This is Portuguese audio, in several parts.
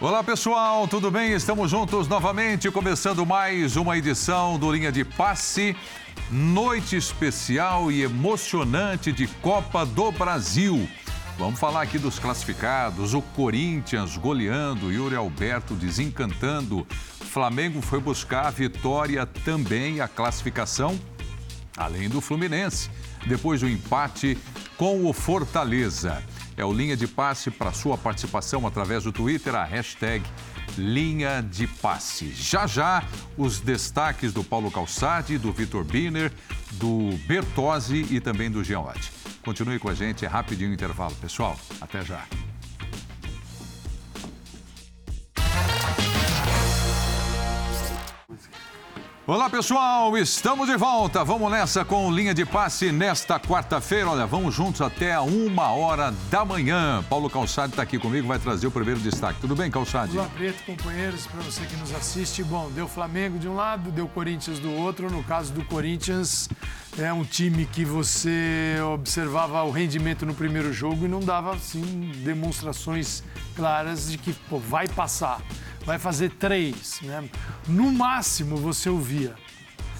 Olá pessoal, tudo bem? Estamos juntos novamente, começando mais uma edição do Linha de Passe. Noite especial e emocionante de Copa do Brasil. Vamos falar aqui dos classificados: o Corinthians goleando, Yuri Alberto desencantando. Flamengo foi buscar a vitória também, a classificação, além do Fluminense, depois do empate com o Fortaleza é o Linha de Passe para sua participação através do Twitter, a hashtag Linha de Passe. Já já, os destaques do Paulo Calçade, do Vitor Biner, do Bertozzi e também do Gianlotti. Continue com a gente, é rapidinho o intervalo. Pessoal, até já. Olá pessoal, estamos de volta. Vamos nessa com linha de passe nesta quarta-feira. Olha, vamos juntos até uma hora da manhã. Paulo Calçade está aqui comigo, vai trazer o primeiro destaque. Tudo bem, Calçade? Olá, Preto, companheiros, para você que nos assiste. Bom, deu Flamengo de um lado, deu Corinthians do outro. No caso do Corinthians, é um time que você observava o rendimento no primeiro jogo e não dava, assim, demonstrações claras de que pô, vai passar vai fazer três. Né? No máximo você ouvia.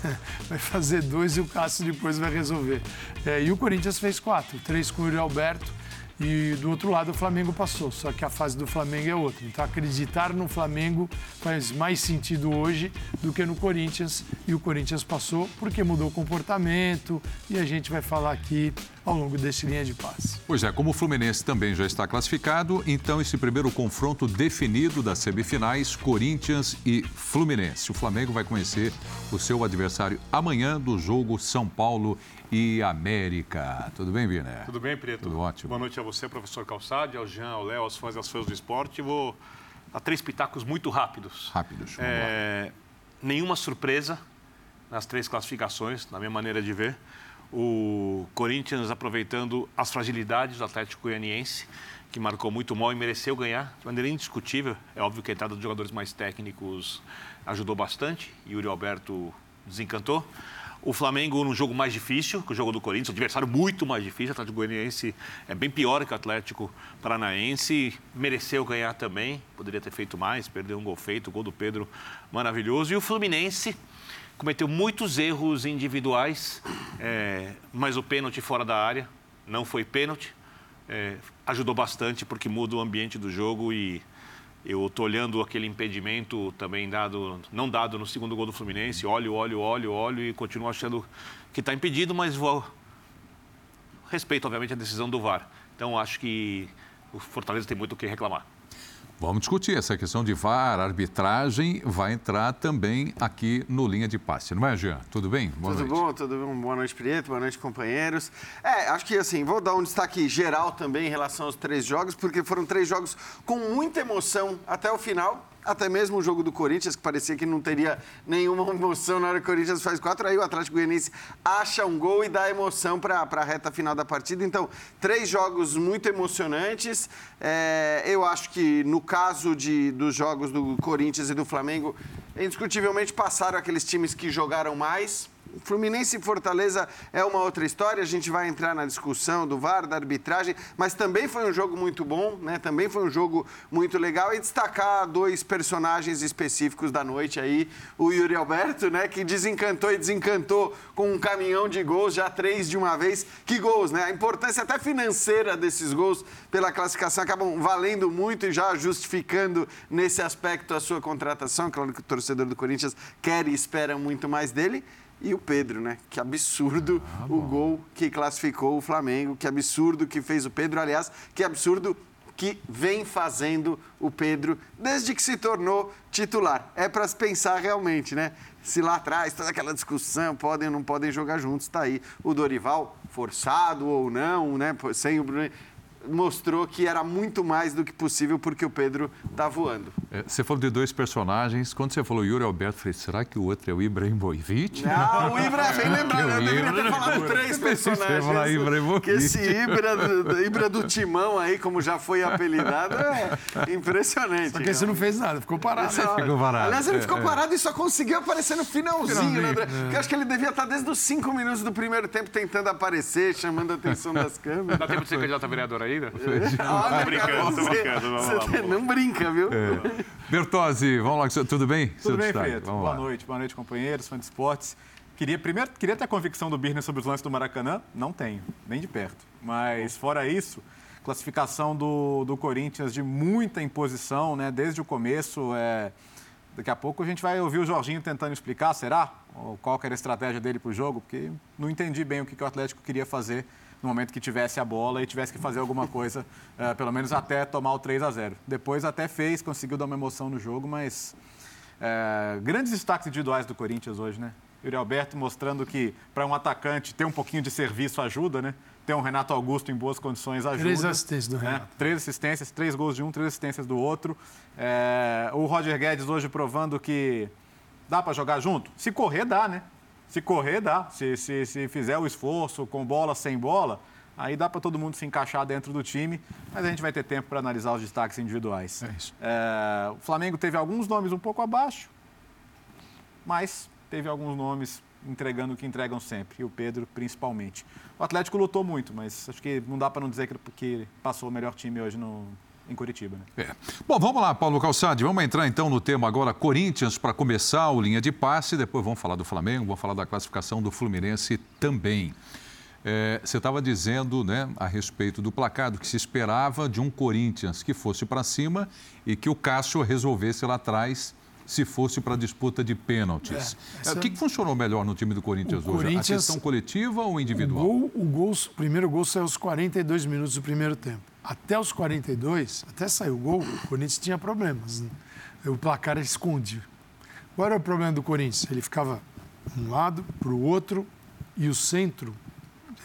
Vai fazer dois e o Cássio depois vai resolver. É, e o Corinthians fez quatro, três com o Yuri Alberto e do outro lado o Flamengo passou. Só que a fase do Flamengo é outra. Então acreditar no Flamengo faz mais sentido hoje do que no Corinthians. E o Corinthians passou porque mudou o comportamento e a gente vai falar aqui ao longo desse linha de passe. Pois é, como o Fluminense também já está classificado, então esse primeiro confronto definido das semifinais, Corinthians e Fluminense. O Flamengo vai conhecer o seu adversário amanhã do jogo São Paulo e América. Tudo bem, Vina? Tudo bem, Preto? Tudo ótimo. Boa noite a você, professor Calçade, ao Jean, ao Léo, aos fãs e aos fãs do esporte. Vou dar três pitacos muito rápidos. Rápidos, é... Nenhuma surpresa nas três classificações, na minha maneira de ver o Corinthians aproveitando as fragilidades do Atlético Goianiense, que marcou muito mal e mereceu ganhar de maneira indiscutível. É óbvio que a entrada dos jogadores mais técnicos ajudou bastante. Yuri Alberto desencantou. O Flamengo num jogo mais difícil que o jogo do Corinthians, um adversário muito mais difícil. O Atlético Goianiense é bem pior que o Atlético Paranaense. Mereceu ganhar também, poderia ter feito mais, perdeu um gol feito, o gol do Pedro maravilhoso. E o Fluminense cometeu muitos erros individuais, é, mas o pênalti fora da área não foi pênalti. É, ajudou bastante porque muda o ambiente do jogo e eu estou olhando aquele impedimento também dado, não dado no segundo gol do Fluminense, olho, olho, olho, olho e continuo achando que está impedido, mas vou respeito obviamente a decisão do VAR. Então acho que o Fortaleza tem muito o que reclamar. Vamos discutir essa questão de VAR, arbitragem, vai entrar também aqui no Linha de Passe, não é, Jean? Tudo bem? Boa tudo noite. bom, tudo bom. Boa noite, Prieto, boa noite, companheiros. É, acho que assim, vou dar um destaque geral também em relação aos três jogos, porque foram três jogos com muita emoção até o final até mesmo o jogo do Corinthians, que parecia que não teria nenhuma emoção na hora que o Corinthians faz quatro, aí o Atlético Goianiense acha um gol e dá emoção para a reta final da partida. Então, três jogos muito emocionantes. É, eu acho que no caso de, dos jogos do Corinthians e do Flamengo, indiscutivelmente passaram aqueles times que jogaram mais Fluminense e Fortaleza é uma outra história, a gente vai entrar na discussão do VAR, da arbitragem, mas também foi um jogo muito bom, né? Também foi um jogo muito legal e destacar dois personagens específicos da noite aí, o Yuri Alberto, né, que desencantou e desencantou com um caminhão de gols, já três de uma vez. Que gols, né? A importância até financeira desses gols pela classificação acabam valendo muito e já justificando nesse aspecto a sua contratação. Claro que o torcedor do Corinthians quer e espera muito mais dele e o Pedro, né? Que absurdo ah, o gol que classificou o Flamengo, que absurdo que fez o Pedro, aliás, que absurdo que vem fazendo o Pedro desde que se tornou titular. É para se pensar realmente, né? Se lá atrás toda aquela discussão, podem ou não podem jogar juntos, está aí o Dorival, forçado ou não, né? Sem o Bruno mostrou que era muito mais do que possível porque o Pedro está voando. É, você falou de dois personagens. Quando você falou Yuri Alberto, eu falei, será que o outro é o Ibrahimovic? Não, o Ibra, bem lembrado, eu deveria ter falado três personagens. falar Ibrahimovic. Que esse Ibra, do- Ibra do Timão aí, como já foi apelidado, é impressionante. Só que você não fez nada, ficou parado. Só- ficou parado. Aliás, ele É, ficou é. parado e só conseguiu aparecer no finalzinho, né, André? é. Porque eu acho que ele devia estar desde os cinco minutos do primeiro tempo tentando aparecer, chamando a atenção das câmeras. Dá tempo de ser candidato a vereador ainda? Olha, brincando, tô brincando, vamos lá, vamos lá. Não brinca, viu? Bertozzi, vamos lá, tudo bem? Seu Tudo bem, destaque, Preto? Vamos Boa lá. noite, boa noite, companheiros, fãs de esportes. Queria, primeiro, queria ter a convicção do Birner sobre os lances do Maracanã. Não tenho, nem de perto. Mas, fora isso, classificação do, do Corinthians de muita imposição, né? Desde o começo. É... Daqui a pouco a gente vai ouvir o Jorginho tentando explicar, será? Ou qual que era a estratégia dele para o jogo, porque não entendi bem o que, que o Atlético queria fazer no momento que tivesse a bola e tivesse que fazer alguma coisa, eh, pelo menos até tomar o 3 a 0 Depois até fez, conseguiu dar uma emoção no jogo, mas é, grandes destaques individuais do Corinthians hoje, né? Yuri Alberto mostrando que para um atacante ter um pouquinho de serviço ajuda, né? Ter um Renato Augusto em boas condições ajuda. Três assistências do né? Renato. Três assistências, três gols de um, três assistências do outro. É, o Roger Guedes hoje provando que dá para jogar junto? Se correr, dá, né? Se correr, dá. Se, se, se fizer o esforço com bola, sem bola, aí dá para todo mundo se encaixar dentro do time. Mas a gente vai ter tempo para analisar os destaques individuais. É isso. É, o Flamengo teve alguns nomes um pouco abaixo, mas teve alguns nomes entregando o que entregam sempre, e o Pedro principalmente. O Atlético lutou muito, mas acho que não dá para não dizer que porque passou o melhor time hoje no, em Curitiba. Né? É. Bom, vamos lá, Paulo Calçade. Vamos entrar então no tema agora Corinthians para começar o linha de passe. Depois vamos falar do Flamengo, vamos falar da classificação do Fluminense também. É, você estava dizendo né, a respeito do placar, do que se esperava de um Corinthians que fosse para cima e que o Cássio resolvesse lá atrás se fosse para a disputa de pênaltis. É, É, o que, que funcionou melhor no time do Corinthians O hoje? A Corinthians- questão coletiva ou O, individual? gol, o, gol, o primeiro gol saiu aos 42 minutos do primeiro tempo. Até os 42, até sair o gol, o Corinthians tinha problemas. né? O placar era escondido. Qual era o problema do Corinthians? Ele ficava um lado para o outro e o centro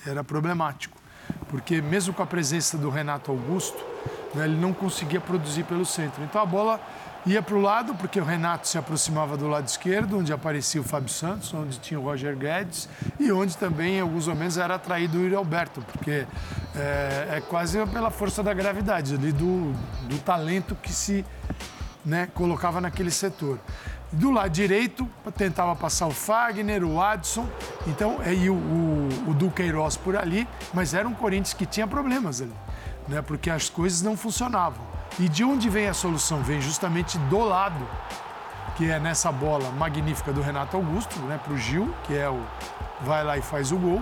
era problemático. Porque mesmo com a presença do Renato Augusto, né, ele não conseguia produzir pelo centro. Então a bola ia para o lado, porque o Renato se aproximava do lado esquerdo, onde aparecia o Fábio Santos, onde tinha o Roger Guedes e onde também, em alguns momentos, era atraído o Alberto, porque é, é quase pela força da gravidade, ali do, do talento que se né, colocava naquele setor. Do lado direito, tentava passar o Fagner, o Adson, então, e o, o, o Duqueiroz por ali, mas era um Corinthians que tinha problemas ali, né, porque as coisas não funcionavam. E de onde vem a solução? Vem justamente do lado, que é nessa bola magnífica do Renato Augusto, né, para o Gil, que é o vai lá e faz o gol.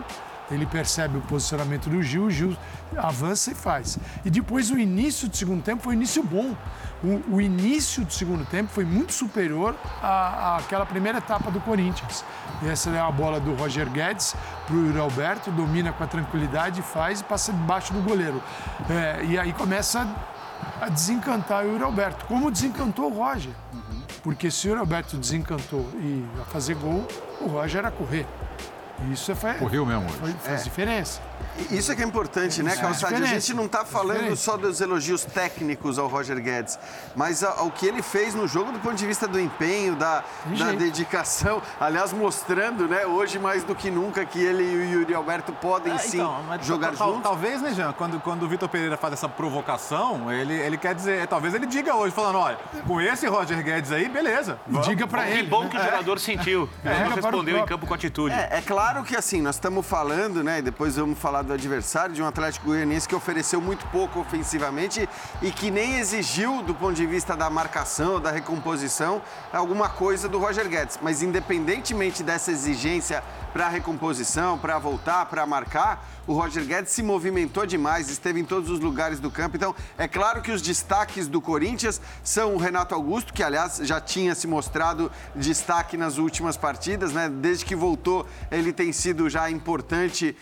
Ele percebe o posicionamento do Gil, o Gil avança e faz. E depois o início do segundo tempo foi um início bom. O, o início do segundo tempo foi muito superior à, àquela primeira etapa do Corinthians. E essa é a bola do Roger Guedes para o Yuri Alberto, domina com a tranquilidade, faz e passa debaixo do goleiro. É, e aí começa a desencantar o Yuri Alberto, como desencantou o Roger. Porque se o Yuri Alberto desencantou e a fazer gol, o Roger era correr. E Isso faz, Correu mesmo hoje. faz, faz diferença. Isso é que é importante, né, Isso é Calçade? A gente não está falando Diferença. só dos elogios técnicos ao Roger Guedes, mas ao que ele fez no jogo do ponto de vista do empenho, da, da dedicação. Aliás, mostrando, né, hoje mais do que nunca, que ele e o Yuri Alberto podem É, sim então, mas jogar tal- juntos. Talvez, né, Jean, quando, quando o Vitor Pereira faz essa provocação, ele, ele quer dizer, talvez ele diga hoje, falando, olha, com esse Roger Guedes aí, beleza. vamos. Diga para Que ele. bom né? que o jogador sentiu. É, não para o respondeu em campo com atitude. É, é claro que assim, nós estamos falando, né, e depois vamos falar do adversário, de um Atlético Goianiense que ofereceu muito pouco ofensivamente e que nem exigiu, do ponto de vista da marcação, da recomposição, alguma coisa do Roger Guedes. Mas independentemente dessa exigência para recomposição, para voltar, para marcar, o Roger Guedes se movimentou demais, esteve em todos os lugares do campo. Então, é claro que os destaques do Corinthians são o Renato Augusto, que aliás já tinha se mostrado destaque nas últimas partidas, né? Desde que voltou, ele tem sido já importante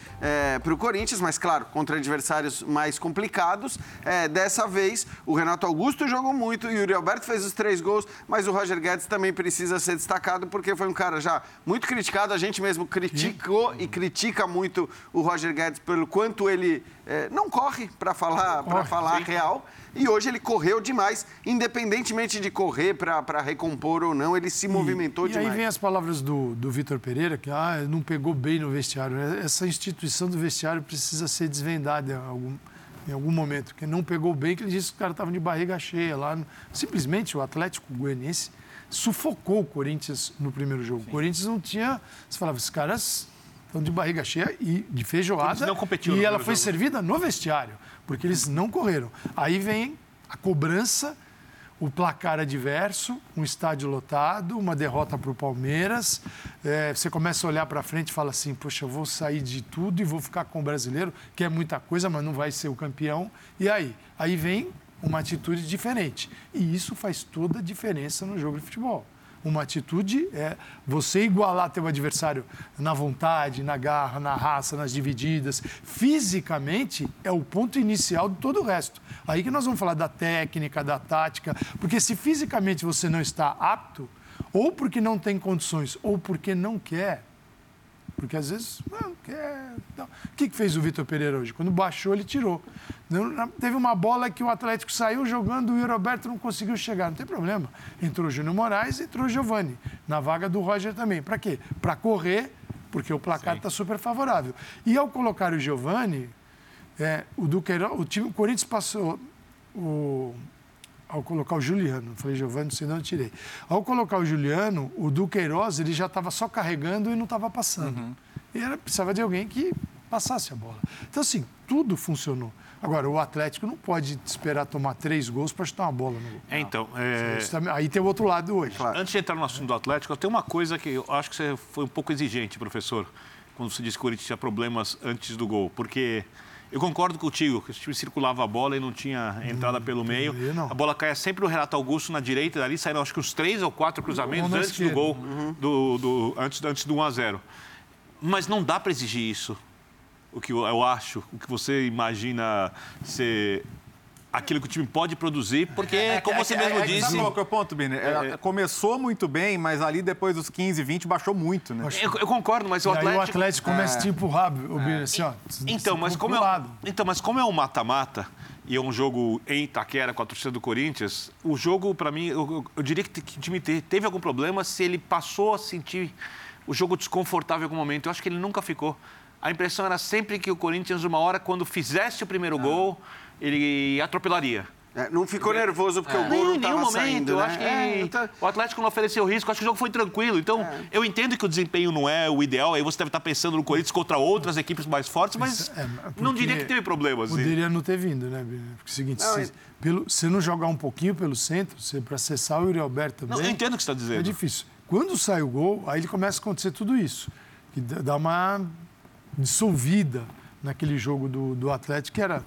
para o Corinthians. Mas claro, contra adversários mais complicados. É, dessa vez, o Renato Augusto jogou muito, o Yuri Alberto fez os três gols, mas o Roger Guedes também precisa ser destacado porque foi um cara já muito criticado. A gente mesmo criticou e critica muito o Roger Guedes pelo quanto ele é, não corre para falar, para falar a real. E hoje ele correu demais, independentemente de correr para recompor ou não, ele se movimentou e demais. E aí vem as palavras do, do Vitor Pereira, que ah, não pegou bem no vestiário. Essa instituição do vestiário precisa ser desvendada em algum, em algum momento, porque não pegou bem, que ele disse que os caras estavam de barriga cheia lá. Simplesmente o Atlético Goianiense sufocou o Corinthians no primeiro jogo. Sim. O Corinthians não tinha. Você falava, os caras estão de barriga cheia e de feijoada. Não competiu e ela foi jogo. servida no vestiário porque eles não correram. Aí vem a cobrança, o placar adverso, um estádio lotado, uma derrota para o Palmeiras. É, você começa a olhar para frente e fala assim: Poxa, eu vou sair de tudo e vou ficar com o brasileiro, que é muita coisa, mas não vai ser o campeão. E aí? Aí vem uma atitude diferente. E isso faz toda a diferença no jogo de futebol. Uma atitude é você igualar teu adversário na vontade, na garra, na raça, nas divididas. Fisicamente é o ponto inicial de todo o resto. Aí que nós vamos falar da técnica, da tática, porque se fisicamente você não está apto, ou porque não tem condições, ou porque não quer, porque às vezes não quer. Não. O que, que fez o Vitor Pereira hoje? Quando baixou, ele tirou. Teve uma bola que o Atlético saiu jogando e o Roberto não conseguiu chegar. Não tem problema. Entrou o Júnior Moraes e entrou o Giovani. Na vaga do Roger também. Para quê? Para correr, porque o placar está super favorável. E ao colocar o Giovani, é, o Duqueiro, o time, o Corinthians passou. O, ao colocar o Juliano, falei Giovanni, não sei de onde tirei. Ao colocar o Juliano, o Duqueiroz, ele já estava só carregando e não estava passando. Uhum. E era, precisava de alguém que passasse a bola. Então, assim, tudo funcionou. Agora, o Atlético não pode esperar tomar três gols para chutar uma bola no gol. É, então. É... Aí tem o outro lado hoje. Claro. Antes de entrar no assunto do Atlético, tem uma coisa que eu acho que você foi um pouco exigente, professor, quando você disse que o Corinthians tinha problemas antes do gol. Porque eu concordo contigo, que o time circulava a bola e não tinha entrada hum, pelo meio. A bola caia sempre no Renato Augusto na direita, dali saíram acho que uns três ou quatro cruzamentos antes do gol, uhum. do, do, antes, antes do 1 a 0 Mas não dá para exigir isso. O que eu, eu acho, o que você imagina ser aquilo que o time pode produzir, porque, é, é como é, você mesmo disse... Sabe qual é o ponto, Bini? É, começou muito bem, mas ali depois dos 15, 20 baixou muito, né? Eu, eu concordo, mas o Atlético... o Atlético começa a te empurrar, o Bini, assim, ó. Então, mas como, é, então, mas como é um mata-mata e é um jogo em Itaquera com a torcida do Corinthians, o jogo, para mim, eu, eu, diria que o time teve algum problema se ele passou a sentir o jogo desconfortável em algum momento. Eu acho que ele nunca ficou. A impressão era sempre que o Corinthians, uma hora, quando fizesse o primeiro ah. gol ele atropelaria. É, não ficou nervoso porque é. o gol não estava momento. Saindo, né? acho que é, então... o Atlético não ofereceu risco. Acho que o jogo foi tranquilo. Então, é. eu entendo que o desempenho não é o ideal. Aí você deve estar pensando no Corinthians contra outras equipes mais fortes, mas é, não diria que teve problemas. Poderia assim. não ter vindo, né, Porque é o seguinte, não, se, pelo, se não jogar um pouquinho pelo centro, para acessar o Yuri Alberto também... Não, eu entendo o que você está dizendo. É difícil. Quando sai o gol, aí começa a acontecer tudo isso. Que dá uma dissolvida naquele jogo do, do Atlético, que era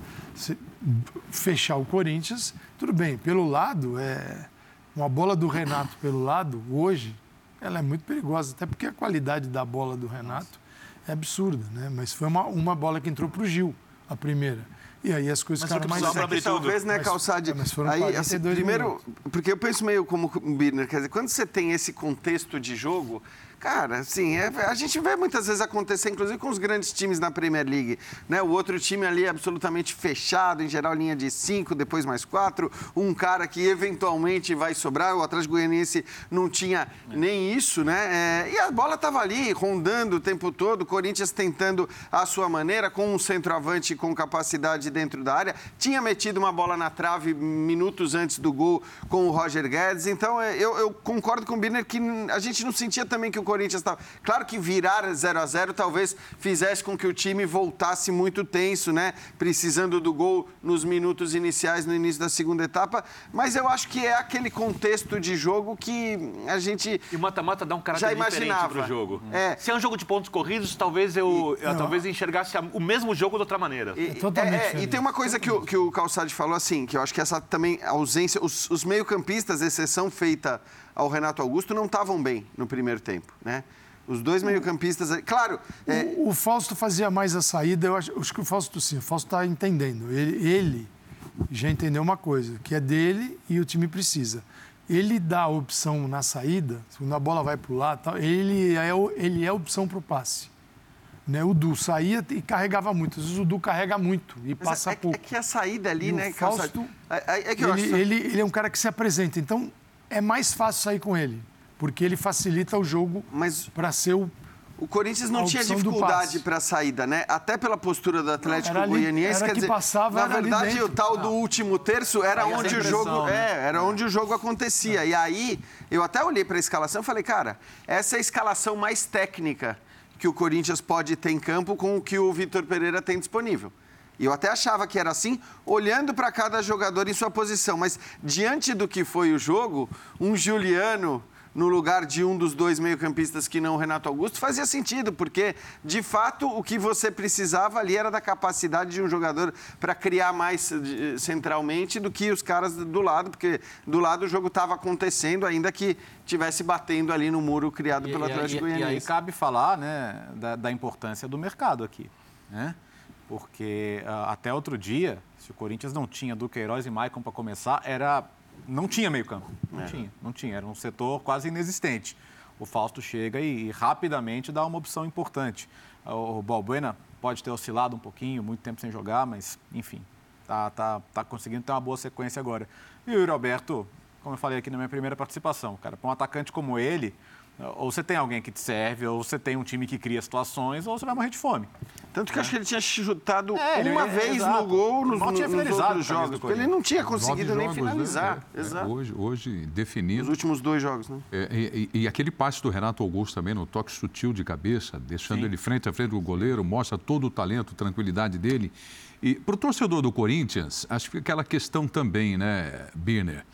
fechar o Corinthians. Tudo bem, pelo lado, é, uma bola do Renato pelo lado, hoje, ela é muito perigosa, até porque a qualidade da bola do Renato é absurda, né? Mas foi uma, uma bola que entrou para o Gil, a primeira. E aí as coisas ficaram mais... Mas talvez, né, Calçade... Mas foram aí, assim, primeiro, minutos. porque eu penso meio como o Birner, quer dizer, quando você tem esse contexto de jogo, Cara, assim, é, a gente vê muitas vezes acontecer, inclusive com os grandes times na Premier League. Né? O outro time ali é absolutamente fechado, em geral linha de cinco, depois mais quatro. Um cara que eventualmente vai sobrar. O Atlético Goianiense não tinha nem isso, né? É, e a bola estava ali, rondando o tempo todo. O Corinthians tentando a sua maneira, com um centroavante com capacidade dentro da área. Tinha metido uma bola na trave minutos antes do gol com o Roger Guedes. Então, é, eu, eu concordo com o Birner que a gente não sentia também que o Corinthians estava. Claro que virar 0 a 0 talvez fizesse com que o time voltasse muito tenso, né? Precisando do gol nos minutos iniciais, no início da segunda etapa. Mas eu acho que é aquele contexto de jogo que a gente. E o mata-mata dá um caráter já imaginava. diferente pro jogo. É. Se é um jogo de pontos corridos, talvez eu, e, eu talvez enxergasse o mesmo jogo de outra maneira. E, é, é, e tem uma coisa que o, que o Calçade falou assim, que eu acho que essa também ausência, os, os meio-campistas, exceção feita ao Renato Augusto não estavam bem no primeiro tempo, né? Os dois meio-campistas. Claro. É... O, o, Fausto fazia mais a saída, eu acho, acho que o Fausto sim, o Fausto está entendendo. Ele, ele já entendeu uma coisa, que é dele e o time precisa. Ele dá a opção na saída, quando a bola vai para o lado, ele é, ele é a opção para o passe. Né? O Du saía e carregava muito. Às vezes o Du carrega muito e Mas passa é, pouco. É que a saída ali, e né? O Fausto, é, é que ele, acho... ele, ele é um cara que se apresenta. Então, é mais fácil sair com ele. Porque ele facilita o jogo para ser o o Corinthians não tinha dificuldade para a saída, né? Até pela postura do Atlético era Goianiense. Era quer que dizer, passava, na verdade, o tal do último terço era Aí onde o jogo, né? é, era onde o jogo acontecia. E aí, eu até olhei para a escalação e falei, cara, essa é a escalação mais técnica que o Corinthians pode ter em campo com o que o Vitor Pereira tem disponível. E eu até achava que era assim, olhando para cada jogador em sua posição. Mas diante do que foi o jogo, um Juliano no lugar de um dos dois meio-campistas que não o Renato Augusto, fazia sentido, porque de fato o que você precisava ali era da capacidade de um jogador para criar mais eh, centralmente do que os caras do lado, porque do lado o jogo estava acontecendo, ainda que tivesse batendo ali no muro criado e, pelo Atlético Goianiense. E, aí cabe falar né, da, da importância do mercado aqui, né? Porque uh, até outro dia, se o Corinthians não tinha Duqueiroz e Maicon para começar, era não tinha meio campo. Não é. tinha, não tinha. Era um setor quase inexistente. O Fausto chega e, e rapidamente dá uma opção importante. O, o Balbuena pode ter oscilado um pouquinho, muito tempo sem jogar, mas, enfim, tá, tá, tá conseguindo ter uma boa sequência agora. E o Yuri Alberto, como eu falei aqui na minha primeira participação, cara, para um atacante como ele, ou você tem alguém que te serve, ou você tem um time que cria situações, ou você vai morrer de fome. Tanto que é. acho que ele tinha chutado é, uma ele, vez no gol nos, nos, nos outros jogos. Ele não tinha conseguido nem jogos, né? finalizar. Né? É, Exato. hoje, hoje, definido. Os últimos dois jogos, né? É, e, e, aquele passe do Renato Augusto também, no toque sutil de cabeça, deixando Sim. ele frente a frente do goleiro, mostra todo o talento, tranquilidade dele. E para o torcedor do Corinthians, acho que aquela questão também, né, Birner?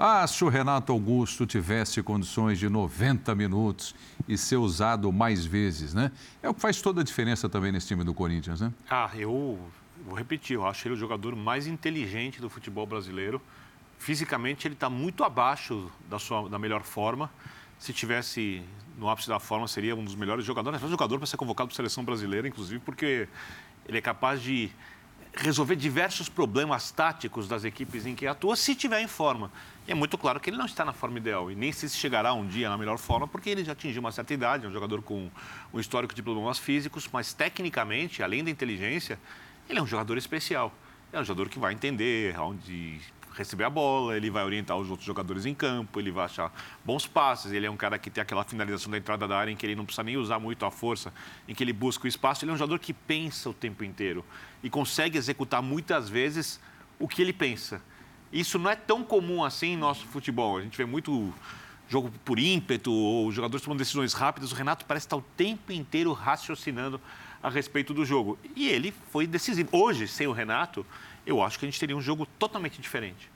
Ah, se o Renato Augusto tivesse condições de 90 minutos e ser usado mais vezes, né? É o que faz toda a diferença também nesse time do Corinthians, né? Ah, eu vou repetir, eu acho ele o jogador mais inteligente do futebol brasileiro. Fisicamente, ele está muito abaixo da, sua, da melhor forma. Se tivesse no ápice da forma, seria um dos melhores jogadores. Um jogador para ser convocado para a seleção brasileira, inclusive, porque ele é capaz de resolver diversos problemas táticos das equipes em que atua, se estiver em forma. É muito claro que ele não está na forma ideal e nem se chegará um dia na melhor forma, porque ele já atingiu uma certa idade, é um jogador com um histórico de problemas físicos, mas tecnicamente, além da inteligência, ele é um jogador especial. É um jogador que vai entender onde receber a bola, ele vai orientar os outros jogadores em campo, ele vai achar bons passes, ele é um cara que tem aquela finalização da entrada da área em que ele não precisa nem usar muito a força, em que ele busca o espaço, ele é um jogador que pensa o tempo inteiro e consegue executar muitas vezes o que ele pensa. Isso não é tão comum assim em nosso futebol. A gente vê muito jogo por ímpeto, ou jogadores tomando decisões rápidas. O Renato parece estar o tempo inteiro raciocinando a respeito do jogo. E ele foi decisivo. Hoje, sem o Renato, eu acho que a gente teria um jogo totalmente diferente.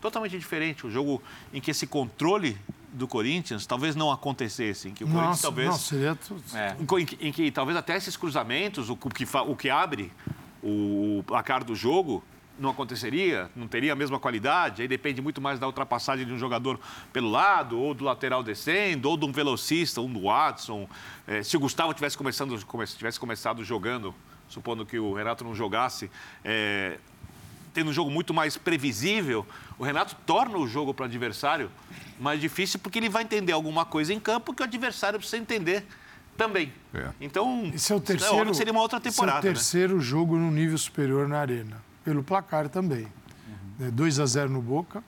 Totalmente diferente. Um jogo em que esse controle do Corinthians talvez não acontecesse. Em que o nossa, Corinthians talvez. Nossa, seria tudo. É, em, que, em, que, talvez até esses cruzamentos, o que, o que abre o placar do jogo, não aconteceria, não teria a mesma qualidade, aí depende muito mais da ultrapassagem de um jogador pelo lado, ou do lateral descendo, ou de um velocista, um do Watson. É, se o Gustavo tivesse, começando, tivesse começado jogando, supondo que o Renato não jogasse, é, tendo um jogo muito mais previsível, o Renato torna o jogo para o adversário mais difícil, porque ele vai entender alguma coisa em campo que o adversário precisa entender também. É. Então, esse é o terceiro, seria uma outra temporada. Esse é o né? terceiro né? jogo no nível superior na arena pelo placar também. Uhum. 2 a 0 no Boca,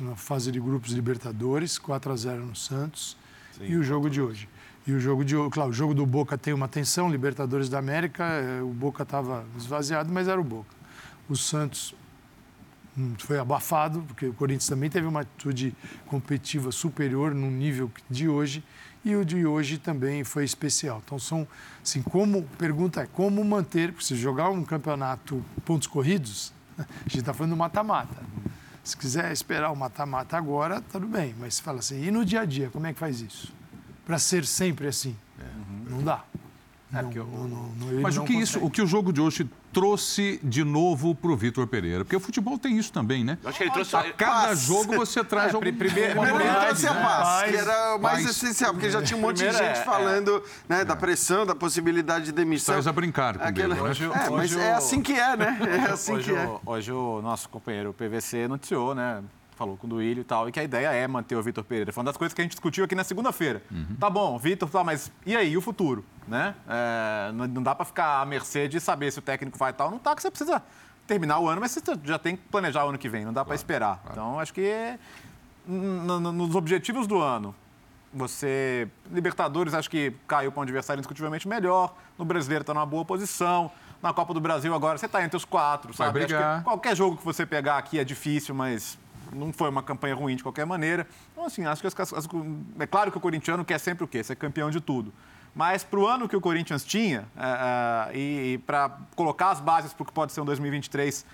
na fase de grupos Libertadores, 4 a 0 no Santos Sim, e o jogo de hoje. E o jogo de claro, o jogo do Boca tem uma tensão, Libertadores da América, é, o Boca estava esvaziado, mas era o Boca. O Santos hum, foi abafado, porque o Corinthians também teve uma atitude competitiva superior no nível de hoje e o de hoje também foi especial. Então são, assim, como pergunta é como manter, se jogar um campeonato pontos corridos, a gente está falando do mata-mata. Se quiser esperar o mata-mata agora, tudo bem, mas se fala assim, e no dia a dia, como é que faz isso? Para ser sempre assim? É. Não dá. É, porque Não, não, não, ele Mas o não que, isso, o que o jogo de hoje trouxe de novo para o Vitor Pereira? Porque o futebol tem isso também, né? Eu acho que ele trouxe. A cada Paz. jogo você traz É, algum, pri- primeiro- alguma Primeiro ele trouxe a né? paz, Paz, que era o mais paz. essencial, porque já tinha um monte de gente é- falando né, da pressão, da possibilidade de demissão. Traz a brincar com Aquela- ele, né? Hoje- É, mas hoje é o- assim que é, né? É assim hoje, que é. o, hoje o nosso companheiro PVC noticiou, né? Falou com o Duílio e tal, e que a ideia é manter o Vitor Pereira. Foi uma das coisas que a gente discutiu aqui na segunda-feira. Tá bom, Vitor, tá, mas e aí, e o futuro? Né? É, não, dá para ficar à mercê de saber se o técnico vai tal. Não tá, que você precisa terminar o ano, mas você já tem que planejar o ano que vem, não dá para esperar. Então, acho que nos objetivos do ano, você. Libertadores, acho que caiu para um adversário indiscutivelmente melhor. No brasileiro está numa boa posição. Na Copa do Brasil agora você está entre os quatro, Vai sabe? Qualquer jogo que você pegar aqui é difícil, mas não foi uma campanha ruim de qualquer maneira. Então, assim, acho que as, as- é claro que o corintiano quer sempre o quê? Ser campeão de tudo. Mas para o ano que o Corinthians tinha, é, e, e para colocar as bases para o que pode ser um 2023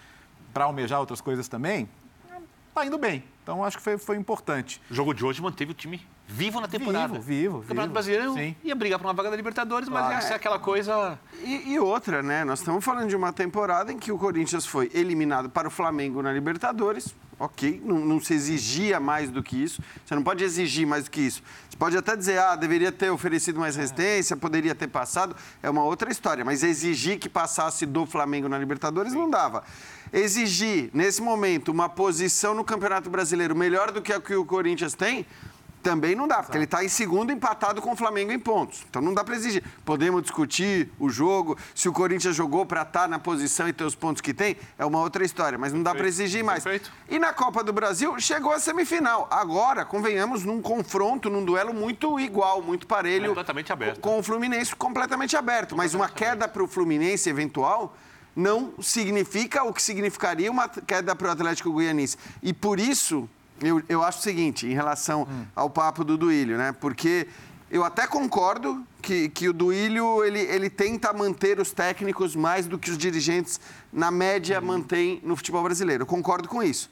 para almejar outras coisas também, tá indo bem. Então acho que foi, foi importante. O jogo de hoje manteve o time vivo na temporada. Vivo, vivo, O Campeonato vivo. Brasileiro Sim. ia brigar por uma vaga da Libertadores, mas Claro. ia ser aquela coisa. E, e outra, né? Nós estamos falando de uma temporada em que o Corinthians foi eliminado para o Flamengo na Libertadores. Ok, não, não se exigia mais do que isso. Você não pode exigir mais do que isso. Você pode até dizer, ah, deveria ter oferecido mais resistência, poderia ter passado. É uma outra história. Mas exigir que passasse do Flamengo na Libertadores não dava. Exigir, nesse momento, uma posição no Campeonato Brasileiro melhor do que a que o Corinthians tem, também não dá, porque ele está em segundo empatado com o Flamengo em pontos. Então não dá para exigir. Podemos discutir o jogo, se o Corinthians jogou para estar na posição e ter os pontos que tem, é uma outra história, mas não dá para exigir mais. Perfeito. E na Copa do Brasil chegou à semifinal. Agora, convenhamos, num confronto, num duelo muito igual, muito parelho. Completamente aberto. Com o Fluminense completamente aberto. Mas uma queda para o Fluminense eventual não significa o que significaria uma queda para o Atlético Goianiense. E por isso, eu, eu acho o seguinte, em relação ao papo do Duílio, né? Porque eu até concordo que, que o Duílio ele, ele tenta manter os técnicos mais do que os dirigentes, na média, mantém no futebol brasileiro. Eu concordo com isso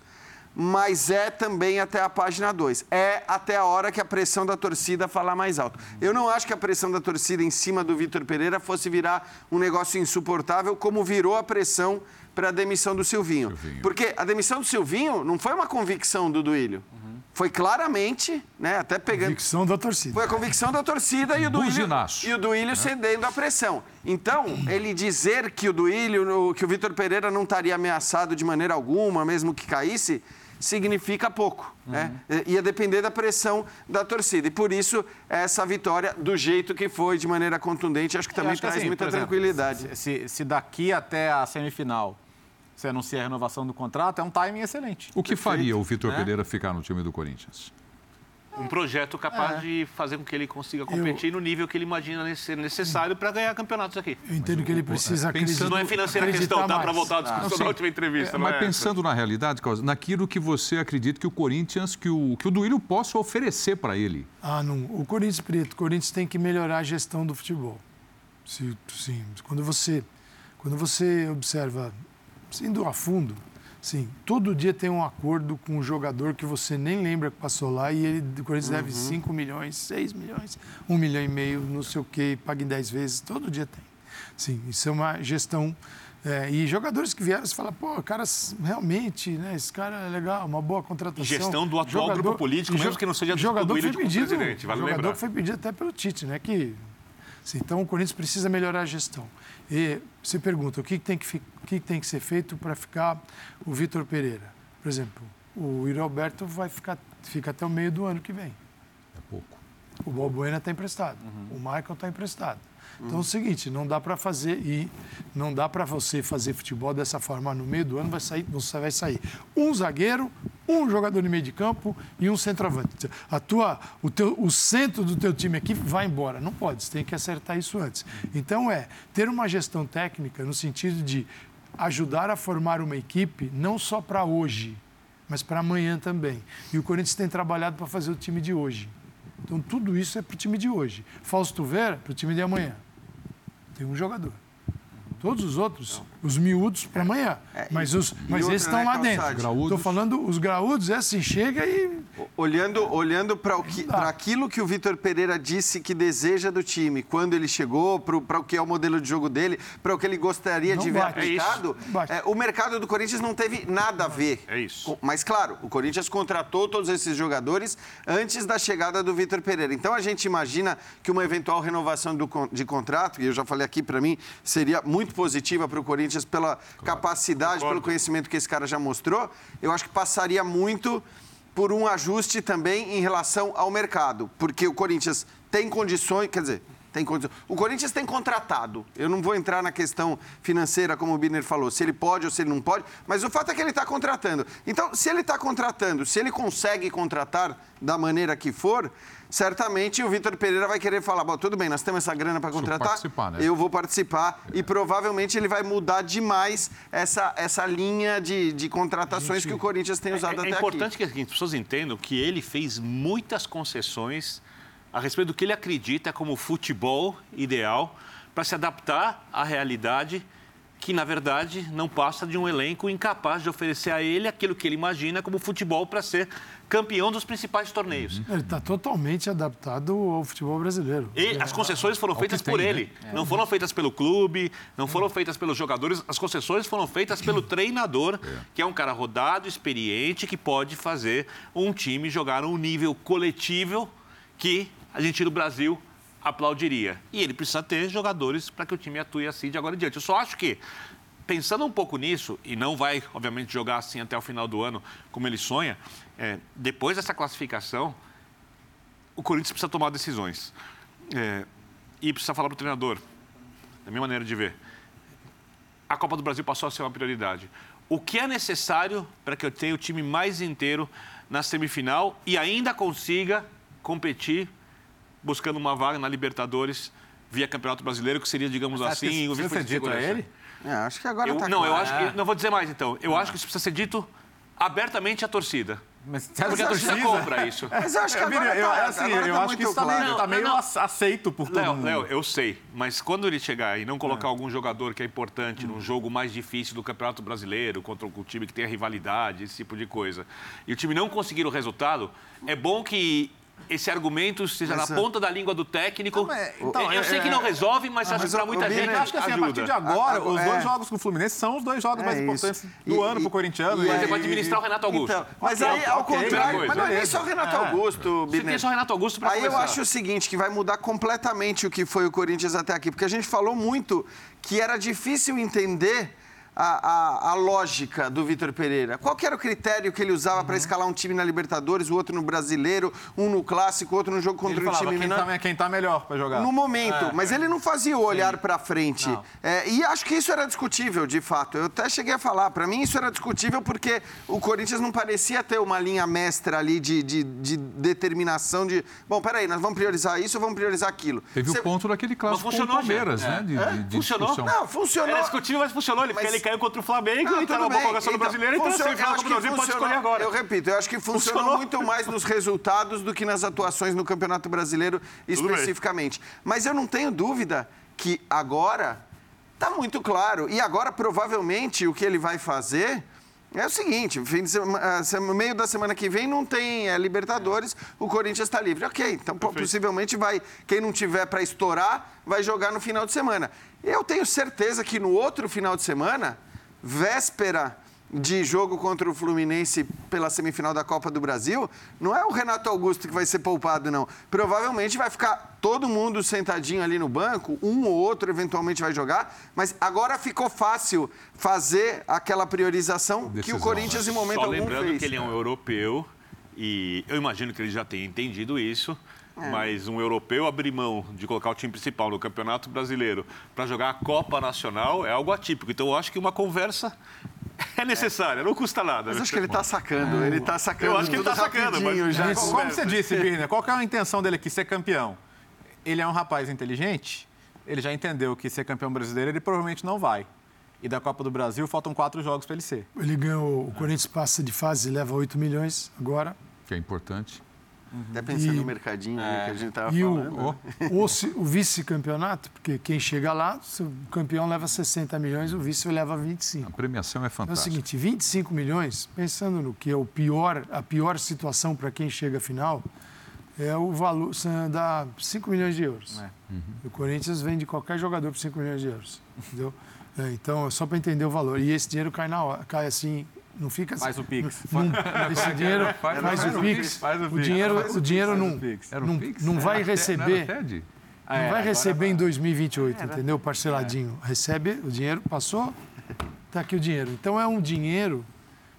mas é também até a página 2. É até a hora que a pressão da torcida falar mais alto. Eu não acho que a pressão da torcida em cima do Vitor Pereira fosse virar um negócio insuportável, como virou a pressão para a demissão do Silvinho. Silvinho. Porque a demissão do Silvinho não foi uma convicção do Duílio. Foi claramente, né, até pegando. Convicção da torcida. Foi a convicção da torcida e o Duílio, Buzinaço. e o Duílio cedendo à pressão. Então, ele dizer que o Duílio, que o Vitor Pereira não estaria ameaçado de maneira alguma, mesmo que caísse, significa pouco. Né? Ia depender da pressão da torcida. E por isso, essa vitória, do jeito que foi, de maneira contundente, acho que também acho que, traz assim, muita exemplo, tranquilidade. Se- se daqui até a semifinal você anuncia a renovação do contrato, é um timing excelente. O que faria o Vitor né? Pereira ficar no time do Corinthians? Um projeto capaz É. de fazer com que ele consiga competir no nível que ele imagina ser necessário para ganhar campeonatos aqui. Eu entendo que ele precisa pensando- acreditar. Não é financeira a questão, dá para mais. voltar à discussão Não, da sim. última entrevista. É, não mas é? pensando na realidade, naquilo que você acredita que o Corinthians, que o, que o Duílio possa oferecer para ele. Ah, não. O Corinthians Preto, o Corinthians tem que melhorar a gestão do futebol. Se, sim, quando você, quando você observa, indo a fundo, sim, todo dia tem um acordo com um jogador que você nem lembra que passou lá e ele, o Corinthians deve 5 milhões, 6 milhões, 1 milhão e meio, não sei o quê, paga em 10 vezes, todo dia tem. Sim, isso é uma gestão. é, e jogadores que vieram, você fala, pô, cara, realmente, né, esse cara é legal, uma boa contratação. Gestão do atual grupo político, mesmo que não seja do jogador foi pedido, presidente, vale jogador lembrar. foi pedido até pelo Tite, né? Que, então o Corinthians precisa melhorar a gestão. E você pergunta o que tem que, o que tem que ser feito para ficar o Vitor Pereira. Por exemplo, o Yuri Alberto vai ficar fica até o meio do ano que vem. É pouco. O Balbuena está emprestado. O Michael está emprestado. Então é o seguinte, não dá para fazer e não dá para você fazer futebol dessa forma. No meio do ano vai sair, você vai sair um zagueiro, um jogador de meio de campo e um centroavante. A tua, o, teu, o centro do teu time aqui vai embora. Não pode, você tem que acertar isso antes. Então é ter uma gestão técnica no sentido de ajudar a formar uma equipe não só para hoje, mas para amanhã também. E o Corinthians tem trabalhado para fazer o time de hoje. Então, tudo isso é para o time de hoje. Fausto Vera, para o time de amanhã. Tem um jogador. Todos os outros, os miúdos para amanhã. É, mas os, mas esses estão né, lá Calçade? dentro. Estou falando, os graúdos é assim, chega e. Olhando, olhando para aquilo que o Vitor Pereira disse que deseja do time, quando ele chegou, para o que é o modelo de jogo dele, para o que ele gostaria Não de ver bate. aplicado, É é, o mercado do Corinthians não teve nada a ver. É isso. Com- Mas, claro, o Corinthians contratou todos esses jogadores antes da chegada do Vitor Pereira. Então, a gente imagina que uma eventual renovação do de contrato, e eu já falei aqui, para mim, seria muito positiva para o Corinthians pela capacidade, pelo conhecimento que esse cara já mostrou. Eu acho que passaria muito por um ajuste também em relação ao mercado, porque o Corinthians tem condições, quer dizer, tem condições. O Corinthians tem contratado. Eu não vou entrar na questão financeira, como o Biner falou, se ele pode ou se ele não pode, mas o fato é que ele está contratando. Então, se ele está contratando, se ele consegue contratar da maneira que for, certamente o Vitor Pereira vai querer falar: Bom, tudo bem, nós temos essa grana para eu contratar, participar, né? eu vou participar e provavelmente ele vai mudar demais essa, essa linha de, de contratações que o Corinthians tem usado É, até é importante aqui. que as pessoas entendam que ele fez muitas concessões a respeito do que ele acredita como futebol ideal para se adaptar à realidade que, na verdade, não passa de um elenco incapaz de oferecer a ele aquilo que ele imagina como futebol para ser campeão dos principais torneios. Ele está totalmente adaptado ao futebol brasileiro. E as concessões foram feitas por tem, ele. Não foram feitas pelo clube, não foram feitas pelos jogadores. As concessões foram feitas pelo treinador, que é um cara rodado, experiente, que pode fazer um time jogar um nível coletivo que a gente no Brasil aplaudiria. E ele precisa ter jogadores para que o time atue assim de agora em diante. Eu só acho que, pensando um pouco nisso, e não vai, obviamente, jogar assim até o final do ano como ele sonha, é, depois dessa classificação, o Corinthians precisa tomar decisões. É, e precisa falar para o treinador, da minha maneira de ver. A Copa do Brasil passou a ser uma prioridade. O que é necessário para que eu tenha o time mais inteiro na semifinal e ainda consiga competir buscando uma vaga na Libertadores via Campeonato Brasileiro, que seria, digamos Acho assim, que isso o precisa ser dito a ele? É, acho que agora Eu, tá não, eu claro. acho que. Não vou dizer mais então. Eu acho que isso precisa ser dito abertamente à torcida. Mas você Porque que a torcida compra isso. Mas eu acho que Eu, agora eu, tá, assim, agora eu tá acho muito que isso tá claro. meio, tá Não, meio não. ace- aceito por todo Léo, mundo. Léo, eu sei, mas quando ele chegar e não colocar É. algum jogador que é importante num jogo mais difícil do Campeonato Brasileiro, contra um time que tem a rivalidade, esse tipo de coisa, e o time não conseguir o resultado, é bom que esse argumento Mas, na é- ponta da língua do técnico. Não, mas, então, eu, eu é- sei que não resolve, mas, acho que para muita gente Eu acho que assim, a partir de agora, Agora, os é. dois jogos com o Fluminense são os dois jogos É mais isso. importantes do E- ano e- pro corintiano. e ele vai administrar o Renato Augusto. Então, mas Ok, aí, ao ok, contrário, beleza. mas não é nem só o Renato Augusto, Você tem só o Renato Augusto para Aí eu começar. acho o seguinte, que vai mudar completamente o que foi o Corinthians até aqui, porque a gente falou muito que era difícil entender a, a- a lógica do Vitor Pereira. Qual que era o critério que ele usava Uhum. para escalar um time na Libertadores, o outro no Brasileiro, um no Clássico, outro no jogo contra Ele um falava time quem menor? tá, quem tá melhor pra jogar. No momento, mas ele não fazia o olhar para frente. É, e acho que isso era discutível, de fato. Eu até cheguei a falar, para mim isso era discutível porque o Corinthians não parecia ter uma linha mestra ali de, de, de determinação de, bom, peraí, nós vamos priorizar isso ou vamos priorizar aquilo. Teve Você- o ponto daquele clássico com o funcionou, Palmeiras, né? De, de- de Funcionou? discussão. Não, funcionou. Era discutível, mas funcionou. Ele, Mas- ele caiu contra o Flamengo Não, e tá numa boa bem. colocação no Então, brasileiro, então funciona- você final eu do acho que Brasil pode escolher agora. Eu repito, eu acho que funcionou, Funcionou. muito mais nos resultados do que nas atuações no Campeonato Brasileiro especificamente. Mas eu não tenho dúvida que agora está muito claro. E agora, provavelmente, o que ele vai fazer. É o seguinte, fim de sema- ah, meio da semana que vem não tem é, Libertadores, o Corinthians está livre. Ok, então pô, possivelmente vai, quem não tiver para estourar, vai jogar no final de semana. Eu tenho certeza que no outro final de semana, véspera de jogo contra o Fluminense pela semifinal da Copa do Brasil, não é o Renato Augusto que vai ser poupado, não. Provavelmente vai ficar todo mundo sentadinho ali no banco, um ou outro eventualmente vai jogar, mas agora ficou fácil fazer aquela priorização que Decisão, o Corinthians, em momento Só algum, lembrando fez. que ele é um europeu e eu imagino que ele já tenha entendido isso. É. Mas um europeu abrir mão de colocar o time principal no Campeonato Brasileiro para jogar a Copa Nacional é algo atípico. Então eu acho que uma conversa é necessária, não custa nada. Mas né? acho que ele está sacando, ele está sacando Eu acho que ele tudo tá sacando, mas- já. Mas, como você disse, Birner, qual que é a intenção dele aqui? Ser campeão. Ele é um rapaz inteligente, ele já entendeu que ser campeão brasileiro ele provavelmente não vai. E da Copa do Brasil faltam quatro jogos para ele ser. Ele ganhou, o Corinthians passa de fase e leva 8 milhões agora. Que é importante. Até pensando E- no mercadinho aí que a gente estava falando. o, o, ci- o vice-campeonato, porque quem chega lá, se o campeão leva 60 milhões, o vice leva 25. A premiação é É o fantástica. seguinte, 25 milhões, pensando no que é o pior, a pior situação para quem chega à final, é o valor, dá 5 milhões de euros. É. O Corinthians vende qualquer jogador por 5 milhões de euros, entendeu? É, então, é só para entender o valor. E esse dinheiro cai na hora, cai assim, não fica assim. Faz o Pix. Não, esse dinheiro Faz- o Pix, faz o dinheiro, o dinheiro não, não, vai receber. não É, vai receber em 2028, É, né? entendeu? Parceladinho. Recebe o dinheiro, passou, está aqui o dinheiro. Então é um dinheiro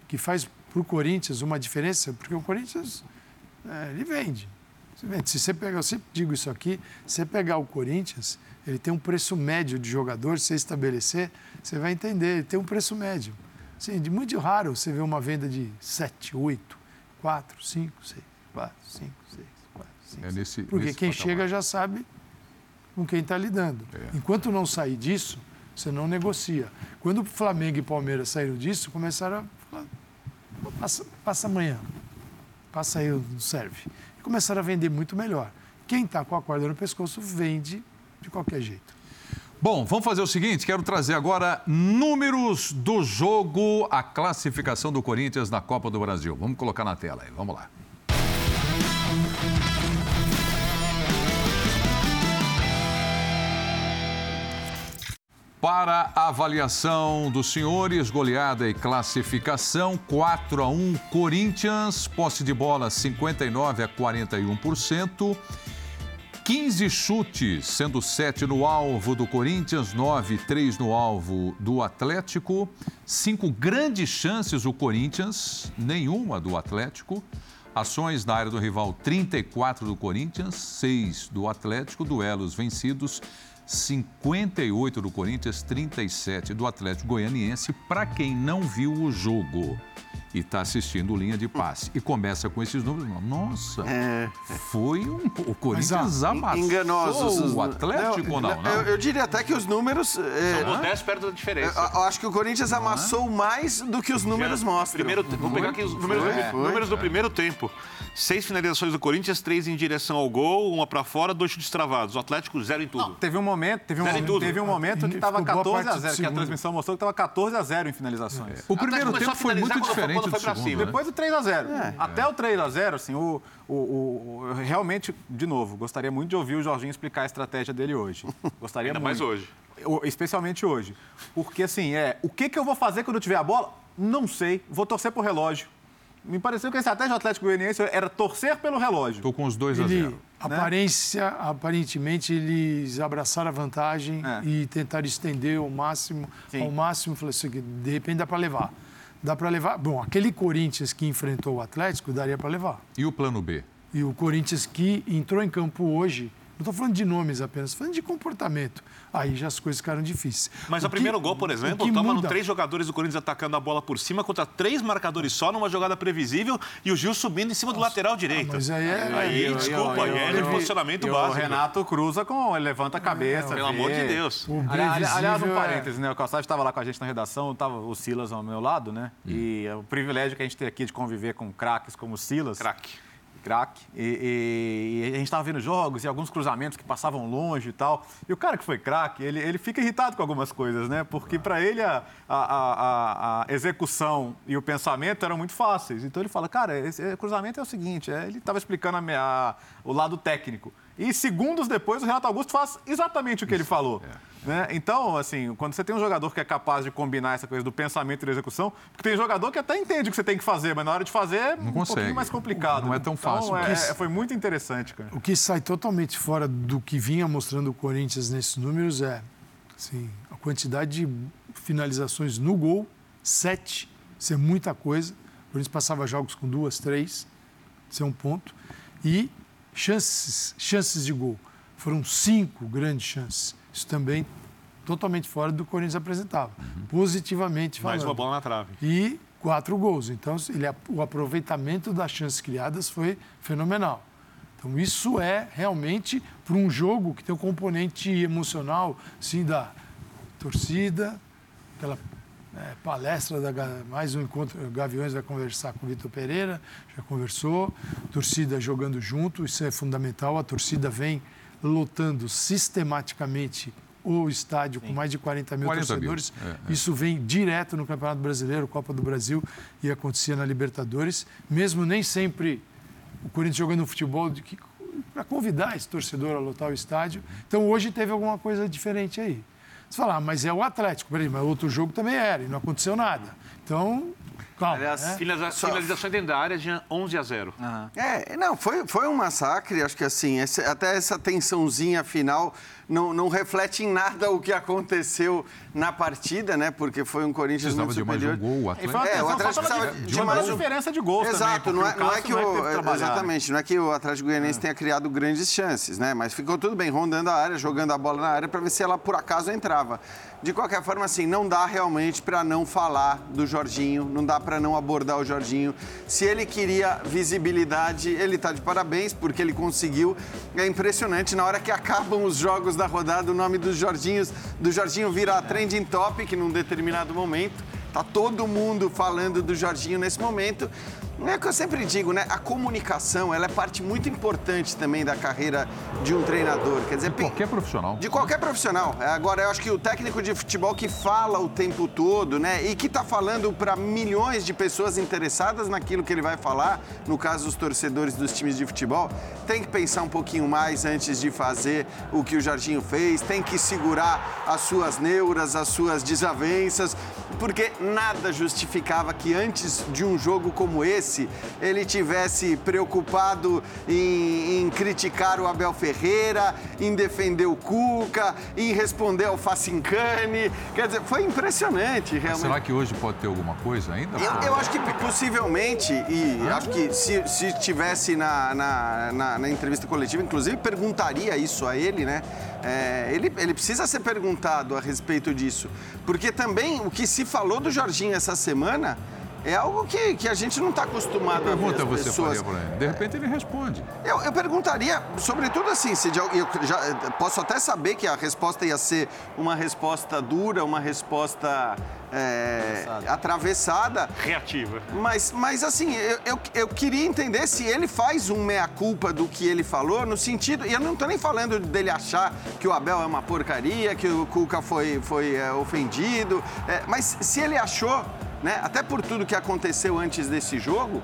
que faz para o Corinthians uma diferença, porque o Corinthians é, ele vende. Se você pegar, eu sempre digo isso aqui, se você pegar o Corinthians, ele tem um preço médio de jogador, se você estabelecer, você vai entender, ele tem um preço médio. Assim, de muito raro você ver uma venda de 7, 8, 4, 5, 6, 4, 5, 6, 4, 5. É nesse, Porque nesse quem patamar. chega já sabe com quem está lidando. É. Enquanto não sair disso, você não negocia. Quando o Flamengo e Palmeiras saíram disso, começaram a falar, passa, passa amanhã, passa aí, não serve. E começaram a vender muito melhor. Quem está com a corda no pescoço vende de qualquer jeito. Bom, vamos fazer o seguinte: quero trazer agora números do jogo, a classificação do Corinthians na Copa do Brasil. Vamos colocar na tela aí, vamos lá. Para avaliação dos senhores, goleada e classificação 4 a 1 Corinthians, posse de bola 59 a 41%. 15 chutes, sendo 7 no alvo do Corinthians, 9, 3 no alvo do Atlético. Cinco grandes chances o Corinthians, nenhuma do Atlético. Ações na área do rival, 34 do Corinthians, 6 do Atlético. Duelos vencidos, 58 do Corinthians, 37 do Atlético Goianiense. Para quem não viu o jogo e está assistindo linha de passe e começa com esses números, nossa, É, foi um. O Corinthians ah, amassou enganosos. os- o Atlético ou não? não? Eu, eu diria até que os números. é, São 10 perto da eu, diferença. eu acho que o Corinthians amassou mais do que os números mostram. Primeiro, vou pegar aqui os números, Foi, do, foi. números do primeiro tempo. Seis finalizações do Corinthians, três em direção ao gol, uma pra fora, dois chutes travados. O Atlético, zero em tudo. Teve um momento, teve um, Zero em momento- tudo. teve um momento que estava Ficou boa 14 a parte do 0, que a transmissão mostrou que estava 14 a 0 em finalizações. O primeiro tempo foi muito quando- diferente quando foi cima. né? Depois do 3 a 0 É. Até o 3 a 0 assim, o, o, o- o- realmente, de novo, gostaria muito de ouvir o Jorginho explicar a estratégia dele hoje. Gostaria Ainda muito. mais hoje. O- Especialmente hoje. Porque, assim, é, o que, que eu vou fazer quando eu tiver a bola? Não sei. Vou torcer pro relógio. Me pareceu que a estratégia do Atlético Goianiense era torcer pelo relógio. Tô com os 2 a Ele, 0. aparência, aparentemente, eles abraçaram a vantagem É. e tentaram estender ao máximo, Sim. ao máximo. Falei assim, de repente dá para levar. Dá para levar. Bom, aquele Corinthians que enfrentou o Atlético daria para levar. E o plano B? E o Corinthians que entrou em campo hoje, estou falando de nomes apenas, estou falando de comportamento. Aí já as coisas ficaram difíceis. Mas O o que- primeiro gol, por exemplo, muda- três jogadores do Corinthians atacando a bola por cima contra três marcadores só numa jogada previsível e o Gil subindo em cima do lateral direito. Mas aí é. Aí, é- desculpa, eu- aí é eu- de posicionamento E o básico. Renato cruza com. Ele levanta a cabeça. Pelo amor de vê. Deus. O Ali- ali- Aliás, um é- parênteses, né? O Calçado estava lá com a gente na redação, tava o Silas ao meu lado, né? E é o privilégio que a gente tem aqui de conviver com craques como o Silas. Craque. Craque. E, e- e a gente estava vendo jogos e alguns cruzamentos que passavam longe e tal. E o cara que foi craque, ele, ele fica irritado com algumas coisas, né? Porque para ele a, a, a- a execução e o pensamento eram muito fáceis. Então ele fala, cara, esse cruzamento é o seguinte, é, ele estava explicando o lado técnico. E segundos depois o Renato Augusto faz exatamente o que ele falou. Né? Então, assim, quando você tem um jogador que é capaz de combinar essa coisa do pensamento e da execução, porque tem jogador que até entende o que você tem que fazer, mas na hora de fazer é um consegue. pouquinho mais complicado. Não é tão fácil. Então, é- foi muito interessante, cara. O que sai totalmente fora do que vinha mostrando o Corinthians nesses números é assim, a quantidade de finalizações no gol, sete, isso é muita coisa. O Corinthians passava jogos com duas, três, isso é um ponto. E chances, chances de gol. Foram cinco grandes chances. Isso também totalmente fora do que o Corinthians apresentava. Positivamente falando. Mais uma bola na trave. E quatro gols. Então, ele, o aproveitamento das chances criadas foi fenomenal. Então, isso é realmente para um jogo que tem um componente emocional, sim, da torcida, aquela é, palestra, da, mais um encontro, Gaviões vai conversar com o Vitor Pereira, já conversou, torcida jogando junto, isso é fundamental, a torcida vem lotando sistematicamente o estádio Sim. com mais de 40 mil 40 torcedores. Mil. É, é. Isso vem direto no Campeonato Brasileiro, Copa do Brasil e acontecia na Libertadores. Mesmo nem sempre o Corinthians jogando futebol para convidar esse torcedor a lotar o estádio. Então hoje teve alguma coisa diferente aí. Você fala, ah, mas é o Atlético, peraí, mas outro jogo também era e não aconteceu nada. Então, calma. Aliás, né? finalização dentro da área de 11 a 0. Uhum. É, não, foi, foi um massacre, acho que assim, esse, até essa tensãozinha final não, não reflete em nada o que aconteceu na partida, né? Porque foi um Corinthians muito superior. De mais um gol, o Atlético. É, o Atlético precisava de, de mais um... diferença de gols Exato, também, não, é, não é que o, é exatamente, não é que o Atlético Goianiense é. tenha criado grandes chances, né? Mas ficou tudo bem, rondando a área, jogando a bola na área para ver se ela por acaso entrava. De qualquer forma, assim, não dá realmente para não falar do Jorginho, não dá para não abordar o Jorginho. Se ele queria visibilidade, ele está de parabéns porque ele conseguiu. É impressionante na hora que acabam os jogos da rodada, o nome dos Jorginhos, do Jorginho vira trending topic num determinado momento. Tá todo mundo falando do Jorginho nesse momento. É o que eu sempre digo, né? A comunicação, ela é parte muito importante também da carreira de um treinador. Quer dizer, de qualquer profissional. De qualquer profissional. Agora, eu acho que o técnico de futebol que fala o tempo todo, né? E que está falando para milhões de pessoas interessadas naquilo que ele vai falar, no caso os torcedores dos times de futebol, tem que pensar um pouquinho mais antes de fazer o que o Jardim fez, tem que segurar as suas neuras, as suas desavenças, porque nada justificava que antes de um jogo como esse ele tivesse preocupado em, em criticar o Abel Ferreira, em defender o Cuca, em responder ao Facincani. Quer dizer, foi impressionante, realmente. Será que hoje pode ter alguma coisa ainda? Eu, eu acho que possivelmente, e acho que se, se tivesse na, na, na, na entrevista coletiva, inclusive perguntaria isso a ele, né? É, ele, ele precisa ser perguntado a respeito disso. Porque também o que se falou do Jorginho essa semana é algo que, que a gente não está acostumado pergunta a ver. você pessoas... faria para ele? De repente ele responde. Eu, eu perguntaria, sobretudo assim, se eu já posso até saber que a resposta ia ser uma resposta dura, uma resposta é, atravessada. Reativa. Mas, mas assim, eu, eu, eu, queria entender se ele faz um meia-culpa do que ele falou, no sentido. E eu não estou nem falando dele achar que o Abel é uma porcaria, que o Cuca foi, foi é, ofendido, é, mas se ele achou né, até por tudo que aconteceu antes desse jogo,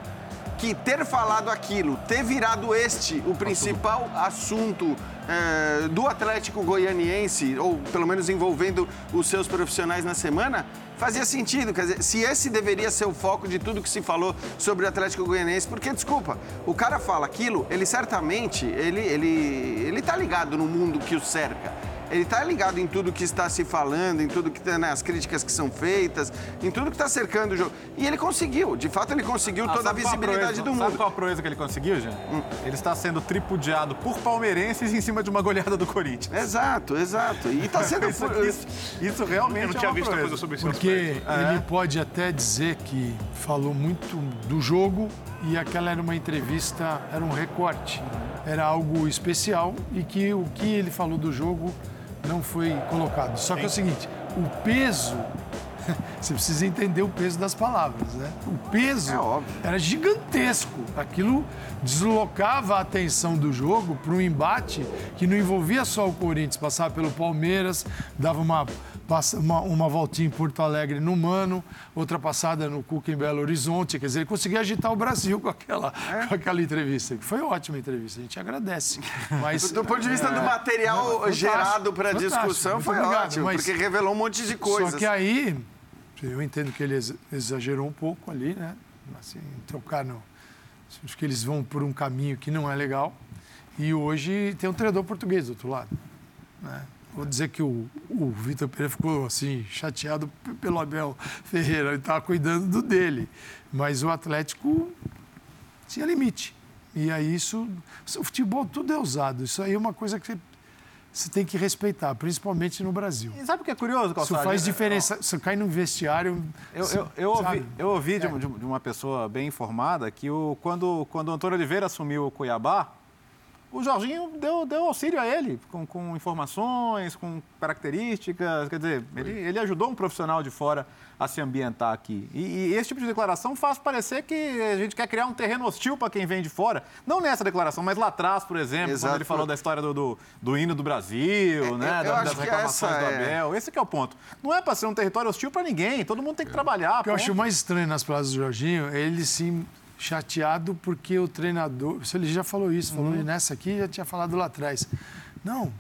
que ter falado aquilo, ter virado este o principal assunto é, do Atlético Goianiense, ou pelo menos envolvendo os seus profissionais na semana, fazia sentido. Quer dizer, se esse deveria ser o foco de tudo que se falou sobre o Atlético Goianiense, porque, desculpa, o cara fala aquilo, ele certamente, ele, ele, ele tá ligado no mundo que o cerca ele está ligado em tudo que está se falando, em tudo que né, as críticas que são feitas, em tudo que está cercando o jogo. E ele conseguiu, de fato ele conseguiu ah, toda a visibilidade do mundo. Sabe qual a proeza que ele conseguiu, gente? Hum. Ele está sendo tripudiado por palmeirenses em cima de uma goleada do Corinthians. Exato, exato. E está sendo isso, isso, isso, realmente Eu não tinha é visto coisa sobre isso. Porque é. ele pode até dizer que falou muito do jogo e aquela era uma entrevista, era um recorte, era algo especial e que o que ele falou do jogo não foi colocado. Só que é o seguinte, o peso, você precisa entender o peso das palavras, né? O peso é era gigantesco. Aquilo deslocava a atenção do jogo para um embate que não envolvia só o Corinthians, passava pelo Palmeiras, dava uma uma, uma voltinha em Porto Alegre no Mano, outra passada no Cuca em Belo Horizonte. Quer dizer, ele conseguiu agitar o Brasil com aquela, é? com aquela entrevista. Foi ótima entrevista, a gente agradece. Mas, do ponto de vista é, do material não, gerado para a discussão, foi obrigado, ótimo, porque revelou um monte de coisas. Só que aí, eu entendo que ele exagerou um pouco ali, né? Assim, trocar no. Acho que eles vão por um caminho que não é legal. E hoje tem um treinador português do outro lado. Né? Vou dizer que o, o Vitor Pereira ficou assim, chateado pelo Abel Ferreira, ele estava cuidando do dele. Mas o Atlético tinha limite. E aí isso. O futebol tudo é usado. Isso aí é uma coisa que você tem que respeitar, principalmente no Brasil. E sabe o que é curioso, Calçado? Isso faz diferença. Você cai no vestiário. Eu, eu, eu ouvi, eu ouvi é. de, de, uma pessoa bem informada que o, quando, quando o Antônio Oliveira assumiu o Cuiabá, o Jorginho deu, deu auxílio a ele, com, com informações, com características. Quer dizer, ele, ele ajudou um profissional de fora a se ambientar aqui. E, e, esse tipo de declaração faz parecer que a gente quer criar um terreno hostil para quem vem de fora. Não nessa declaração, mas lá atrás, por exemplo, Exato. quando ele falou da história do, do, do hino do Brasil, é, né? Da, das reclamações do Abel. É... Esse é o ponto. Não é para ser um território hostil para ninguém. Todo mundo tem que trabalhar. O que eu acho mais estranho nas palavras do Jorginho é ele se chateado porque o treinador. Ele já falou isso, falou uhum. nessa aqui, já tinha falado lá atrás. Não,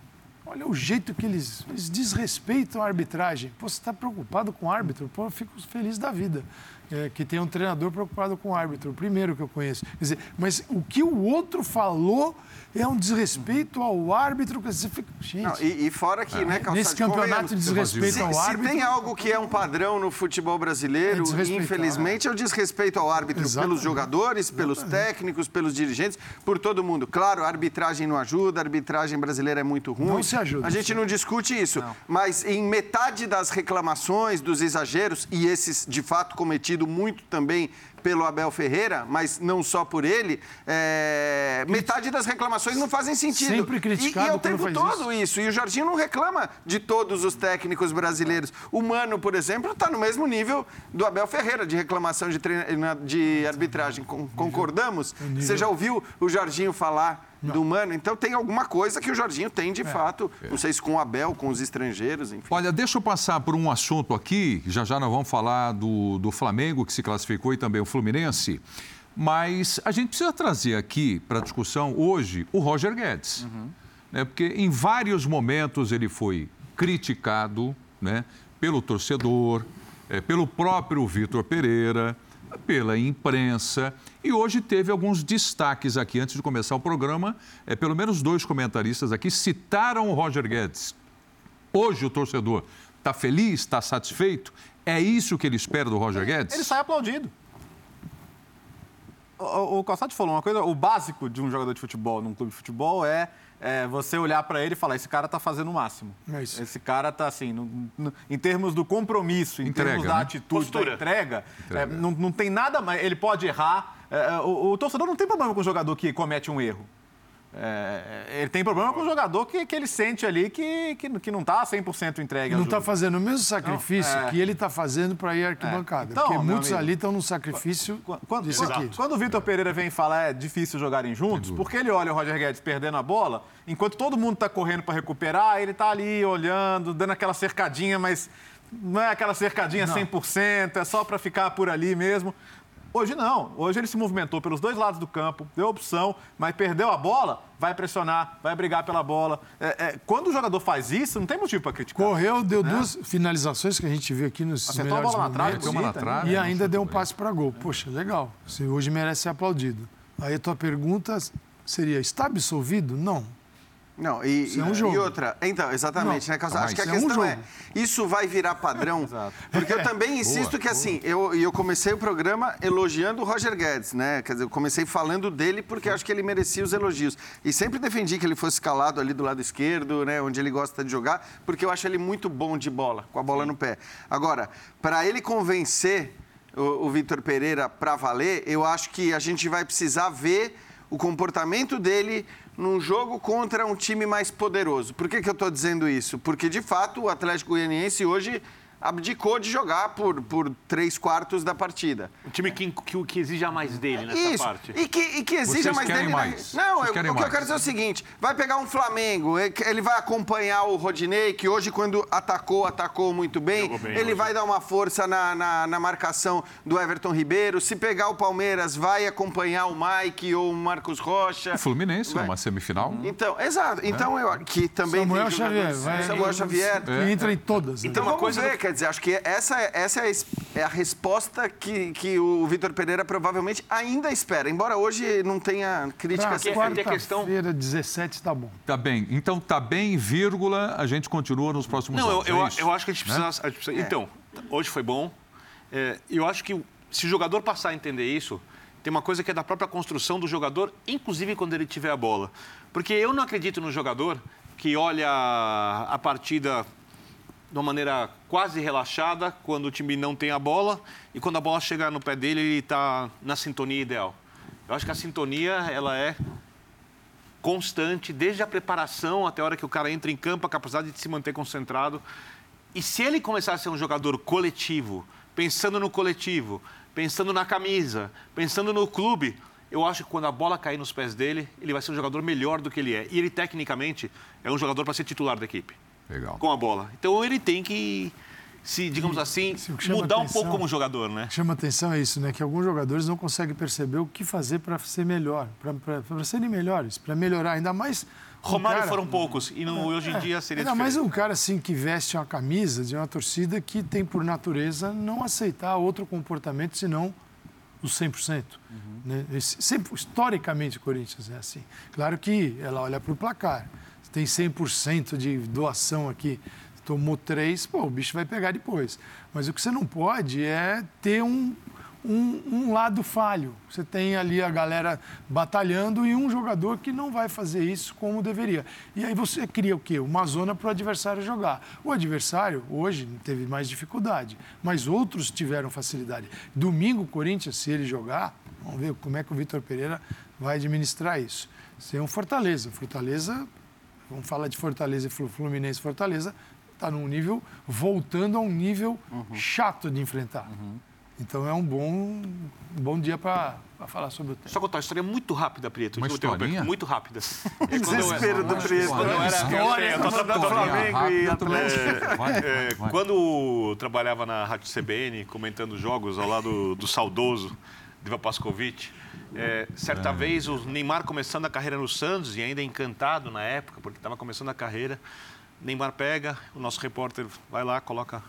olha o jeito que eles, eles desrespeitam a arbitragem. Pô, você está preocupado com o árbitro? Pô, eu fico feliz da vida. É, que tem um treinador preocupado com o árbitro, o primeiro que eu conheço. Dizer, mas o que o outro falou é um desrespeito ao árbitro. Que você fica, gente. Não, e, e, fora que, é. né, Calçado, Nesse campeonato de desrespeito ao árbitro. Se tem algo que é um padrão no futebol brasileiro, é infelizmente, é o desrespeito ao árbitro Exatamente. pelos jogadores, pelos Exatamente. técnicos, pelos dirigentes, por todo mundo. Claro, a arbitragem não ajuda, a arbitragem brasileira é muito ruim. Não se ajuda. A gente não discute isso. Não. Mas em metade das reclamações, dos exageros, e esses de fato muito também pelo Abel Ferreira, mas não só por ele, é... metade das reclamações não fazem sentido. Sempre criticado e, e é o tempo todo isso. isso. E o Jorginho não reclama de todos os técnicos brasileiros. O Mano, por exemplo, está no mesmo nível do Abel Ferreira de reclamação de, treina... de arbitragem. Concordamos? Você já ouviu o Jorginho falar não. do Mano. Então tem alguma coisa que o Jorginho tem de é. fato, é. não sei se com o Abel, com os estrangeiros, enfim. Olha, deixa eu passar por um assunto aqui, já já nós vamos falar do, do Flamengo, que se classificou, e também o Fluminense. Mas a gente precisa trazer aqui para discussão hoje o Roger Guedes. Uhum. Né? Porque em vários momentos ele foi criticado né? pelo torcedor, é, pelo próprio Vitor Pereira pela imprensa. E hoje teve alguns destaques aqui. Antes de começar o programa, é, pelo menos dois comentaristas aqui citaram o Roger Guedes. Hoje o torcedor está feliz, está satisfeito? É isso que ele espera do Roger Guedes? Ele sai aplaudido. O, o Calçado falou uma coisa, o básico de um jogador de futebol num clube de futebol é é, você olhar para ele e falar: esse cara está fazendo o máximo. É esse cara está assim, no, no, em termos do compromisso, em entrega, termos da né? atitude, Postura. da entrega, entrega. É, não, não tem nada mais. Ele pode errar. É, é, o, o, torcedor não tem problema com o jogador que comete um erro. É, ele tem problema com o jogador que, que ele sente ali que, que, que não está 100% entregue. Não está fazendo o mesmo sacrifício não, é... que ele está fazendo para ir à arquibancada. É. Então, porque muitos amigo, ali estão no sacrifício quando, disso quando, aqui. Quando o Vitor Pereira vem falar é difícil jogarem juntos, porque ele olha o Roger Guedes perdendo a bola, enquanto todo mundo está correndo para recuperar, ele está ali olhando, dando aquela cercadinha, mas não é aquela cercadinha não. 100%, é só para ficar por ali mesmo. Hoje não. Hoje ele se movimentou pelos dois lados do campo, deu opção, mas perdeu a bola, vai pressionar, vai brigar pela bola. É, é, quando o jogador faz isso, não tem motivo para criticar. Correu, deu né? duas finalizações que a gente viu aqui nos Acertou melhores a bola momentos, na trave, na trave, e ainda deu um passe para gol. Poxa, legal. Você hoje merece ser aplaudido. Aí a tua pergunta seria, está absolvido? Não. Não, e, isso é um jogo. e outra. Então, exatamente, não. né, Acho que a questão é, um é, isso vai virar padrão? porque eu também insisto boa, que, assim, eu, eu comecei o programa elogiando o Roger Guedes, né? Quer dizer, eu comecei falando dele porque acho que ele merecia os elogios. E sempre defendi que ele fosse escalado ali do lado esquerdo, né? Onde ele gosta de jogar, porque eu acho ele muito bom de bola, com a bola no pé. Agora, para ele convencer o, o Vitor Pereira para valer, eu acho que a gente vai precisar ver o comportamento dele num jogo contra um time mais poderoso. Por que, que eu estou dizendo isso? Porque, de fato, o Atlético Goianiense hoje abdicou de jogar por, por três quartos da partida. Um time que, que, que exija mais dele nessa Isso. parte. E que, e que exija Vocês mais dele. Mais. Não, eu, o que mais. eu quero dizer é o seguinte: vai pegar um Flamengo, ele vai acompanhar o Rodinei, que hoje, quando atacou, atacou muito bem. bem ele hoje. vai dar uma força na, na, na, marcação do Everton Ribeiro. Se pegar o Palmeiras, vai acompanhar o Mike ou o Marcos Rocha. O Fluminense, vai. numa semifinal. Então, exato. Então, é. eu que também. Samuel Xavier. Vai, Samuel Xavier. É. Entra em todas. Né? Então, uma vamos ver, do... quer dizer, acho que essa essa, é, é a resposta que, que o Vitor Pereira provavelmente ainda espera, embora hoje não tenha crítica. Pra quarta-feira, 17, tá bom. Tá bem. Então, tá bem, vírgula, a gente continua nos próximos não, anos. Não, eu, é eu, acho que a gente precisa... Né? A gente precisa é. Então, hoje foi bom. É, eu acho que se o jogador passar a entender isso, tem uma coisa que é da própria construção do jogador, inclusive quando ele tiver a bola. Porque eu não acredito no jogador que olha a partida de uma maneira quase relaxada quando o time não tem a bola e quando a bola chega no pé dele ele está na sintonia ideal. Eu acho que a sintonia ela é constante, desde a preparação até a hora que o cara entra em campo, a capacidade de se manter concentrado. E se ele começar a ser um jogador coletivo, pensando no coletivo, pensando na camisa, pensando no clube, eu acho que quando a bola cair nos pés dele, ele vai ser um jogador melhor do que ele é. E ele, tecnicamente, é um jogador para ser titular da equipe. Legal. Com a bola. Então ele tem que, se, digamos assim, mudar um atenção- pouco como jogador, né? Chama atenção é isso, né? Que alguns jogadores não conseguem perceber o que fazer para ser melhor, para serem melhores, para melhorar. Ainda mais. um Romário cara- foram poucos. E no- hoje em dia seria Ainda mais um cara assim que veste uma camisa de uma torcida que tem por natureza não aceitar outro comportamento senão o 100%. Né? Esse- sempre, historicamente, o Corinthians é assim. Claro que ela olha para o placar. Tem 100% de doação aqui, tomou três, pô, o bicho vai pegar depois. Mas o que você não pode é ter um, um, um lado falho. Você tem ali a galera batalhando e um jogador que não vai fazer isso como deveria. E aí você cria o quê? Uma zona para o adversário jogar. O adversário, hoje, teve mais dificuldade, mas outros tiveram facilidade. Domingo, o Corinthians, se ele jogar, vamos ver como é que o Vitor Pereira vai administrar isso. Ser um Fortaleza. Fortaleza, vamos falar de Fortaleza e Flu- Fluminense Fortaleza, está num nível, voltando a um nível chato de enfrentar. Então é um bom, um bom dia para falar sobre o tema. Só contar uma história muito rápida, Prieto. Uma historinha? Muito rápida. É Desespero do Prieto. Quando eu era... História, eu historinha Flamengo e É, vai. Quando eu trabalhava na Rádio CBN, comentando jogos ao lado do saudoso Diva Pascovitch, é, certa vez o Neymar começando a carreira no Santos e ainda encantado na época, porque estava começando a carreira, Neymar pega, o nosso repórter vai lá, coloca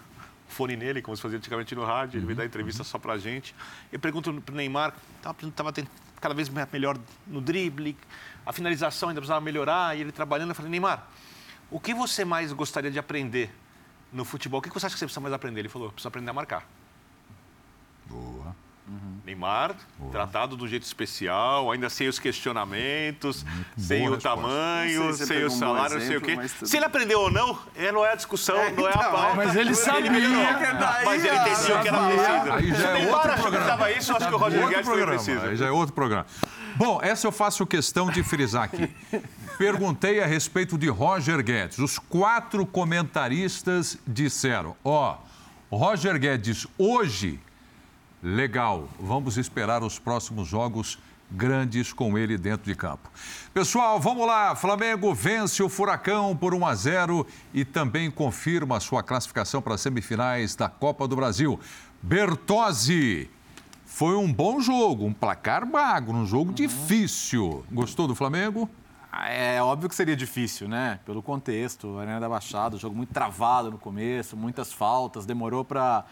o fone nele, como se fazia antigamente no rádio, ele veio dar entrevista só pra gente. Eu pergunto pro Neymar, estava cada vez melhor no drible, a finalização ainda precisava melhorar, e ele trabalhando, eu falei, Neymar, o que você mais gostaria de aprender no futebol? O que você acha que você precisa mais aprender? Ele falou, eu preciso aprender a marcar. Boa. Neymar, tratado do jeito especial, ainda sem os questionamentos, sem boa o resposta. tamanho, se sem o pegou um salário, não sei o exemplo, quê. Se ele aprendeu ou não, é, não é a discussão, não é a então, pauta. mas ele sabia. melhorou. Daí, Mas ele entendia o que era preciso. Aí já Se é o Neymar outro programa. isso, eu acho que o Roger Guedes programa, precisa. aí já é outro programa. Bom, essa eu faço questão de frisar aqui. Perguntei a respeito de Roger Guedes. Os quatro comentaristas disseram: ó, Roger Guedes hoje, legal, vamos esperar os próximos jogos grandes com ele dentro de campo. Pessoal, vamos lá. Flamengo vence o Furacão por 1 a 0 e também confirma sua classificação para as semifinais da Copa do Brasil. Bertozzi. Foi um bom jogo, um placar magro, um jogo difícil. Gostou do Flamengo? É óbvio que seria difícil, né? Pelo contexto, a Arena da Baixada, o jogo muito travado no começo, muitas faltas, demorou para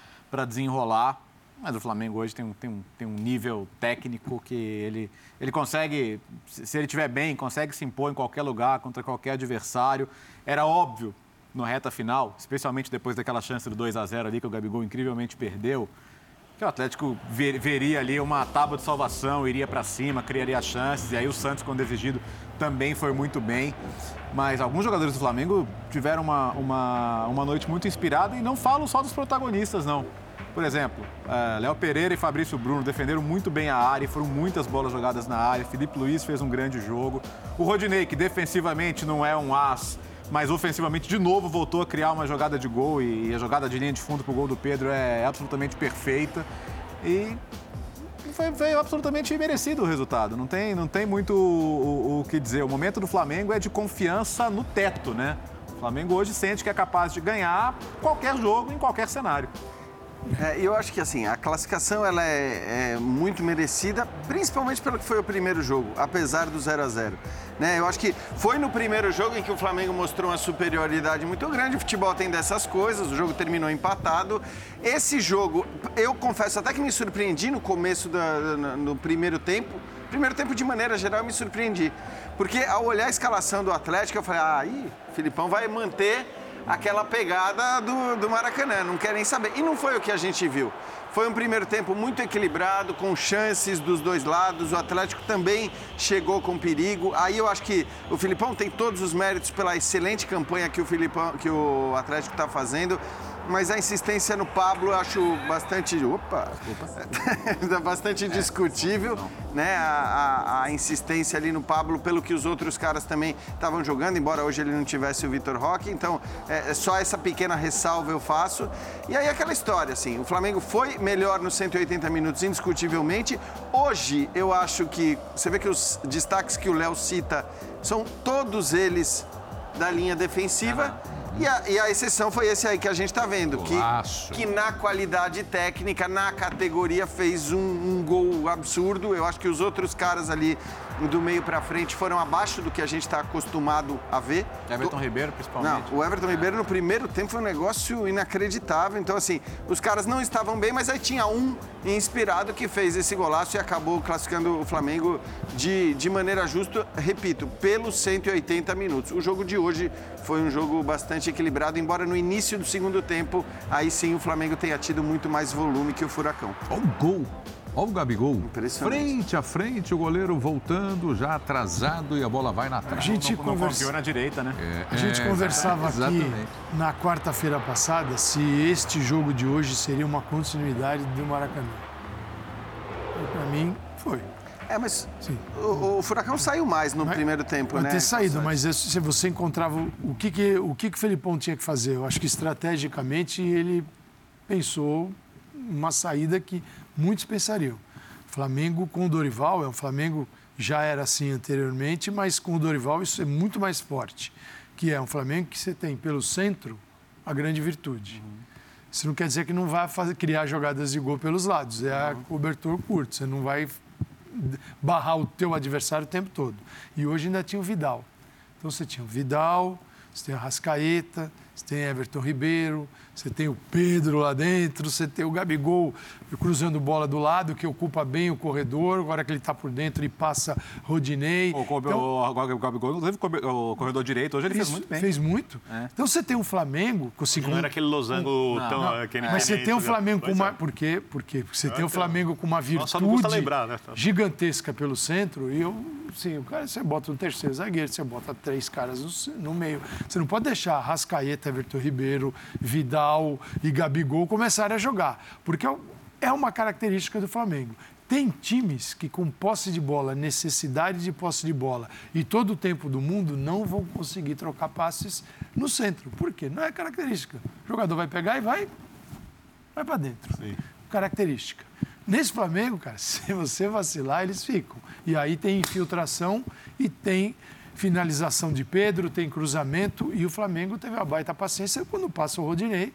desenrolar. Mas o Flamengo hoje tem um, tem um, tem um nível técnico que ele, ele consegue, se ele estiver bem, consegue se impor em qualquer lugar, contra qualquer adversário. Era óbvio no reta final, especialmente depois daquela chance do 2 a 0 ali que o Gabigol incrivelmente perdeu, que o Atlético ver- veria ali uma tábua de salvação, iria para cima, criaria chances, e aí o Santos, quando exigido, também foi muito bem. Mas alguns jogadores do Flamengo tiveram uma, uma, uma noite muito inspirada e não falo só dos protagonistas, não. Por exemplo, eh, Léo Pereira e Fabrício Bruno defenderam muito bem a área, foram muitas bolas jogadas na área. Felipe Luiz fez um grande jogo. O Rodinei, que defensivamente não é um as, mas ofensivamente, de novo, voltou a criar uma jogada de gol e a jogada de linha de fundo para o gol do Pedro é absolutamente perfeita. E foi, foi absolutamente merecido o resultado. Não tem, não tem muito o, o- o que dizer. O momento do Flamengo é de confiança no teto, né? O Flamengo hoje sente que é capaz de ganhar qualquer jogo, em qualquer cenário. É, eu acho que assim, a classificação ela é, é muito merecida, principalmente pelo que foi o primeiro jogo, apesar do 0 a 0 né? Eu acho que foi no primeiro jogo em que o Flamengo mostrou uma superioridade muito grande. O futebol tem dessas coisas, o jogo terminou empatado. Esse jogo, eu confesso até que me surpreendi no começo da, no, no primeiro tempo. Primeiro tempo, de maneira geral, eu me surpreendi. Porque ao olhar a escalação do Atlético, eu falei, ah, aí, Filipão vai manter aquela pegada do, do Maracanã, não quer nem saber. E não foi o que a gente viu. Foi um primeiro tempo muito equilibrado, com chances dos dois lados. O Atlético também chegou com perigo. Aí eu acho que o Filipão tem todos os méritos pela excelente campanha que o, Filipão, que o Atlético está fazendo. Mas a insistência no Pablo eu acho bastante. Opa! bastante discutível. né, a, a, a insistência ali no Pablo pelo que os outros caras também estavam jogando, embora hoje ele não tivesse o Vitor Roque. Então, é, é só essa pequena ressalva eu faço. E aí aquela história, assim, o Flamengo foi melhor nos 180 minutos, indiscutivelmente. Hoje, eu acho que, você vê que os destaques que o Léo cita são todos eles da linha defensiva. E a, e a, exceção foi esse aí que a gente está vendo, que, que na qualidade técnica, na categoria, fez um, um, gol absurdo. Eu acho que os outros caras ali do meio para frente foram abaixo do que a gente está acostumado a ver. Everton do... Ribeiro, principalmente. Não, o Everton é. Ribeiro no primeiro tempo foi um negócio inacreditável. Então, assim, os caras não estavam bem, mas aí tinha um inspirado que fez esse golaço e acabou classificando o Flamengo de, de maneira justa, repito, pelos 180 minutos. O jogo de hoje foi um jogo bastante equilibrado, embora no início do segundo tempo, aí sim o Flamengo tenha tido muito mais volume que o Furacão. Olha o gol Olha o Gabigol. Frente a frente, o goleiro voltando, já atrasado e a bola vai na trave. A gente não, conversa... na direita, né? É, a gente é, conversava é, aqui na quarta-feira passada se este jogo de hoje seria uma continuidade do Maracanã. Para mim, foi. É, mas o, o, Furacão saiu mais no mas, primeiro tempo, pode né? ter saído, mas se você encontrava o que, que, o que, que o Felipão tinha que fazer, eu acho que estrategicamente ele pensou uma saída que muitos pensariam. Flamengo com o Dorival é um Flamengo já era assim anteriormente, mas com o Dorival isso é muito mais forte, que é um Flamengo que você tem pelo centro a grande virtude. Uhum. Isso não quer dizer que não vai fazer, criar jogadas de gol pelos lados, é a cobertor curto, você não vai barrar o teu adversário o tempo todo. E hoje ainda tinha o Vidal. Então você tinha o Vidal, você tem a Rascaeta, você tem Everton Ribeiro, você tem o Pedro lá dentro, você tem o Gabigol cruzando bola do lado, que ocupa bem o corredor. Agora que ele está por dentro, ele passa Rodinei. O, então, o, o Gabigol não teve o corredor direito, hoje ele fez muito bem. Fez muito. É. Então você tem um Flamengo. Com, não era aquele losango um, tão. Não, não. Mas você tem um Flamengo com uma. É. Por quê? Porque você tem o um Flamengo com uma virtude lembrar, né? gigantesca pelo centro e eu. Sim, o cara, você bota um terceiro zagueiro, você bota três caras no, no meio. Você não pode deixar Rascaeta, Everton Ribeiro, Vidal e Gabigol começarem a jogar. Porque é é uma característica do Flamengo. Tem times que, com posse de bola, necessidade de posse de bola e todo o tempo do mundo, não vão conseguir trocar passes no centro. Por quê? Não é característica. O jogador vai pegar e vai, vai para dentro. Sim. Característica. Nesse Flamengo, cara, se você vacilar, eles ficam. E aí tem infiltração e tem finalização de Pedro, tem cruzamento. E o Flamengo teve a baita paciência quando passa o Rodinei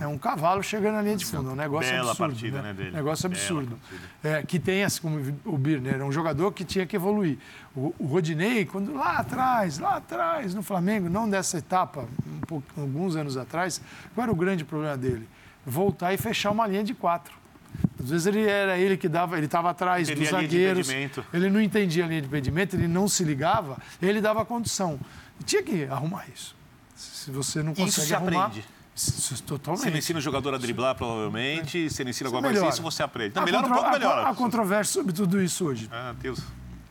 é um cavalo chegando na linha de fundo. É um negócio Bela absurdo. Partida, né? né. Negócio absurdo. É, que tem, assim como o Birner, é um jogador que tinha que evoluir. O, o Rodinei, quando lá atrás, lá atrás, no Flamengo, não dessa etapa, um pouco, alguns anos atrás, qual era o grande problema dele? Voltar e fechar uma linha de quatro. Às vezes ele era ele que dava, ele estava atrás dos zagueiros. Ele não entendia a linha de impedimento, ele não se ligava, ele dava condição. E tinha que arrumar isso. Se você não consegue isso se arrumar, aprende. Totalmente. Você não ensina o jogador a driblar, provavelmente. Você não ensina alguma coisa isso, você aprende. Não, melhora um pouco, melhora. Há controvérsia sobre tudo isso hoje. Ah, Deus.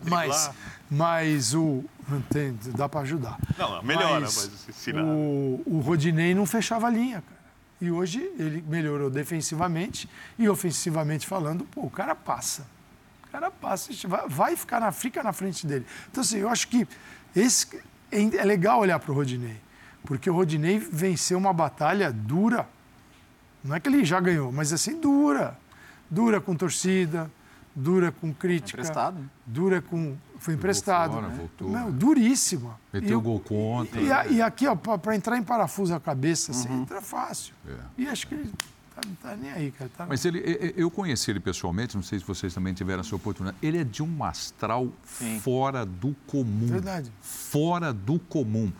Mas, mas o. Tem, dá para ajudar. Não, melhora, mas, mas ensinar. O, o Rodinei não fechava a linha, cara. E hoje ele melhorou defensivamente e ofensivamente falando, pô, o cara passa. O cara passa, vai, ficar na, fica na frente dele. Então, assim, eu acho que esse, é legal olhar para o Rodinei. Porque o Rodinei venceu uma batalha dura. Não é que ele já ganhou, mas assim, dura. Dura com torcida, dura com crítica. Emprestado. Dura com. Foi emprestado. Fora, né? voltou. Não, duríssima. Meteu o gol contra. E, e, e aqui, ó, para entrar em parafuso a cabeça, assim, uhum. entra fácil. É. E acho que ele tá, não tá nem aí, cara. Tá... Mas ele, eu conheci ele pessoalmente, não sei se vocês também tiveram essa oportunidade. Ele é de um astral Sim. fora do comum. Verdade. Fora do comum.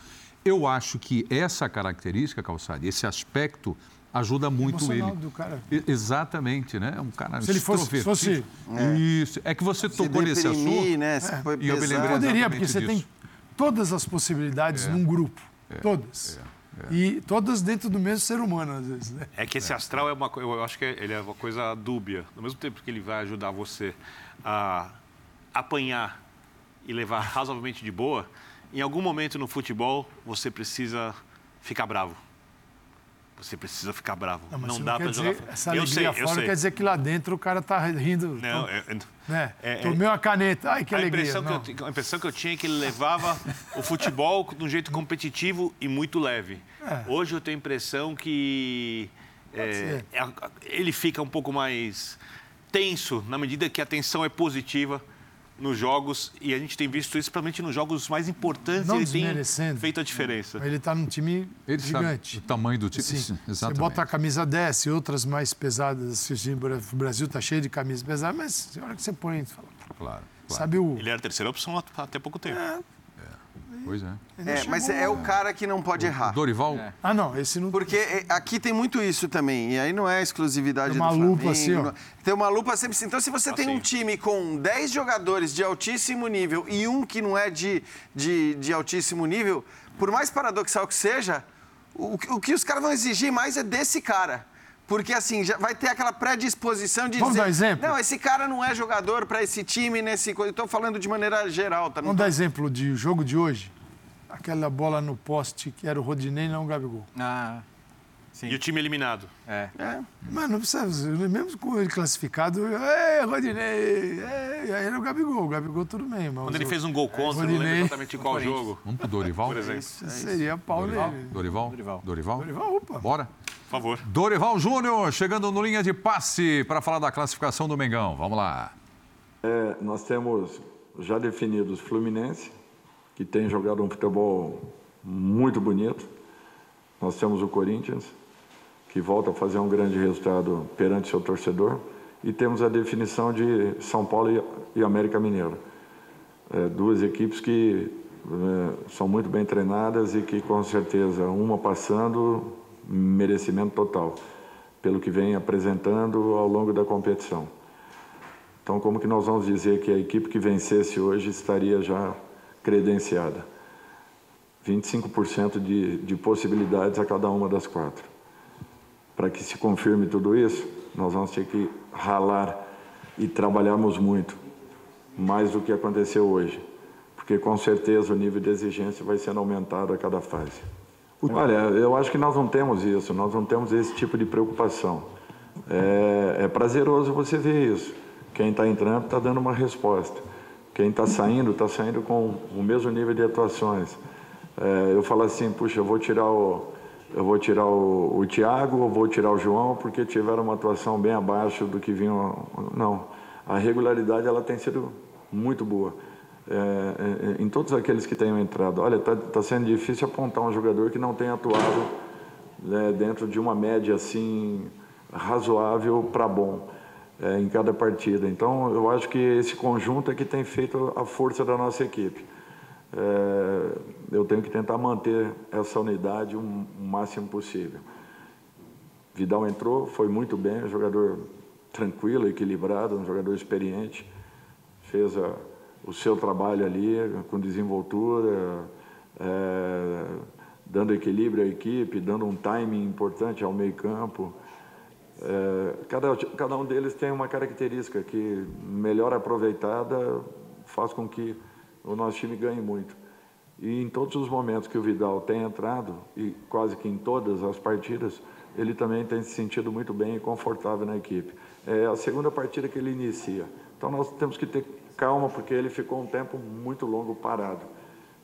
Eu acho que essa característica, Calçade, esse aspecto ajuda muito ele. Do cara. Exatamente, né? Um cara Se ele fosse, fosse é. Isso. É que você tocou nesse assunto. Né? É. E eu me lembrei Poderia, porque você disso. tem todas as possibilidades é. num grupo. É. Todas. É. É. E todas dentro do mesmo ser humano, às vezes. Né? É que esse astral é uma eu acho que ele é uma coisa dúbia. Ao mesmo tempo que ele vai ajudar você a apanhar e levar razoavelmente de boa, em algum momento no futebol você precisa ficar bravo. Você precisa ficar bravo. Não, não dá para jogar. dizer, Essa eu sei, eu fora sei. quer dizer que lá dentro o cara tá rindo. Não, então, é- né? é- é- Tomei uma caneta. Ai, que a alegria. impressão, que eu, a impressão que eu tinha é que ele levava o futebol de um jeito competitivo e muito leve. É. Hoje eu tenho a impressão que é, é- ele fica um pouco mais tenso na medida que a tensão é positiva nos jogos e a gente tem visto isso principalmente nos jogos mais importantes Não ele tem feito a diferença. Ele tá num time Ele gigante. o tamanho do time. Sim. Sim, Você exatamente. bota a camisa 10 e outras mais pesadas. O Brasil tá cheio de camisas pesadas, mas na hora que você põe, você fala, Claro, claro. sabe o. Ele era a terceira opção há- até pouco tempo. Pois é. É, mas é o cara que não pode errar. Dorival, Ah, não, esse não. Porque é, aqui tem muito isso também, e aí não é exclusividade Tem uma do lupa Flamengo, assim, ó. Tem uma lupa sempre assim. Então, se você tem um Assim. time com 10 jogadores de altíssimo nível e um que não é de, de, de altíssimo nível, por mais paradoxal que seja, o, o que os caras vão exigir mais é desse cara. Porque, assim, já vai ter aquela predisposição de Vamos dizer... dar exemplo? Não, esse cara não é jogador para esse time, nesse... coisa." Eu tô falando de maneira geral, tá? Não Vamos tô- dar exemplo de jogo de hoje. Aquela bola no poste que era o Rodinei, não o Gabigol. Ah, sim. E o time eliminado. É. É. Mas não precisa, mesmo com ele classificado, ei, Rodinei, ei, aí era o Gabigol. O Gabigol tudo bem, mas Quando ele fez um gol contra, não lembro Rodinei. exatamente qual jogo. vamos pro Dorival? Por exemplo. seria pau nele. Dorival? Dorival. Dorival? Dorival, opa. Bora? Por favor. Dorival Júnior chegando no linha de passe para falar da classificação do Mengão. Vamos lá. É, nós temos já definidos Fluminense, que tem jogado um futebol muito bonito. Nós temos o Corinthians, que volta a fazer um grande resultado perante seu torcedor. E temos a definição de São Paulo e- e América Mineiro. É, duas equipes que é, são muito bem treinadas e que, com certeza, uma passando, merecimento total, pelo que vem apresentando ao longo da competição. Então, como que nós vamos dizer que a equipe que vencesse hoje estaria já credenciada? 25% de, de possibilidades a cada uma das quatro. Para que se confirme tudo isso, nós vamos ter que ralar e trabalharmos muito, mais do que aconteceu hoje, porque com certeza o nível de exigência vai sendo aumentado a cada fase. Olha, eu acho que nós não temos isso, nós não temos esse tipo de preocupação. É, é prazeroso você ver isso. Quem está entrando está dando uma resposta. Quem está saindo, está saindo com o mesmo nível de atuações. É, eu falo assim, puxa, eu vou tirar o, eu vou tirar o, o Thiago, ou vou tirar o João, porque tiveram uma atuação bem abaixo do que vinham. Não, a regularidade ela tem sido muito boa. É, é, em todos aqueles que tenham entrado. Olha, está sendo difícil apontar um jogador que não tenha atuado né, dentro de uma média assim razoável para bom é, em cada partida. Então, eu acho que esse conjunto é que tem feito a força da nossa equipe. É, eu tenho que tentar manter essa unidade o máximo possível. Vidal entrou, foi muito bem, jogador tranquilo, equilibrado, um jogador experiente, fez a, o seu trabalho ali com desenvoltura, é, dando equilíbrio à equipe, dando um timing importante ao meio campo. É, cada, cada um deles tem uma característica que, melhor aproveitada, faz com que o nosso time ganhe muito. E em todos os momentos que o Vidal tem entrado, e quase que em todas as partidas, ele também tem se sentido muito bem e confortável na equipe. É a segunda partida que ele inicia. Então nós temos que ter calma, porque ele ficou um tempo muito longo parado,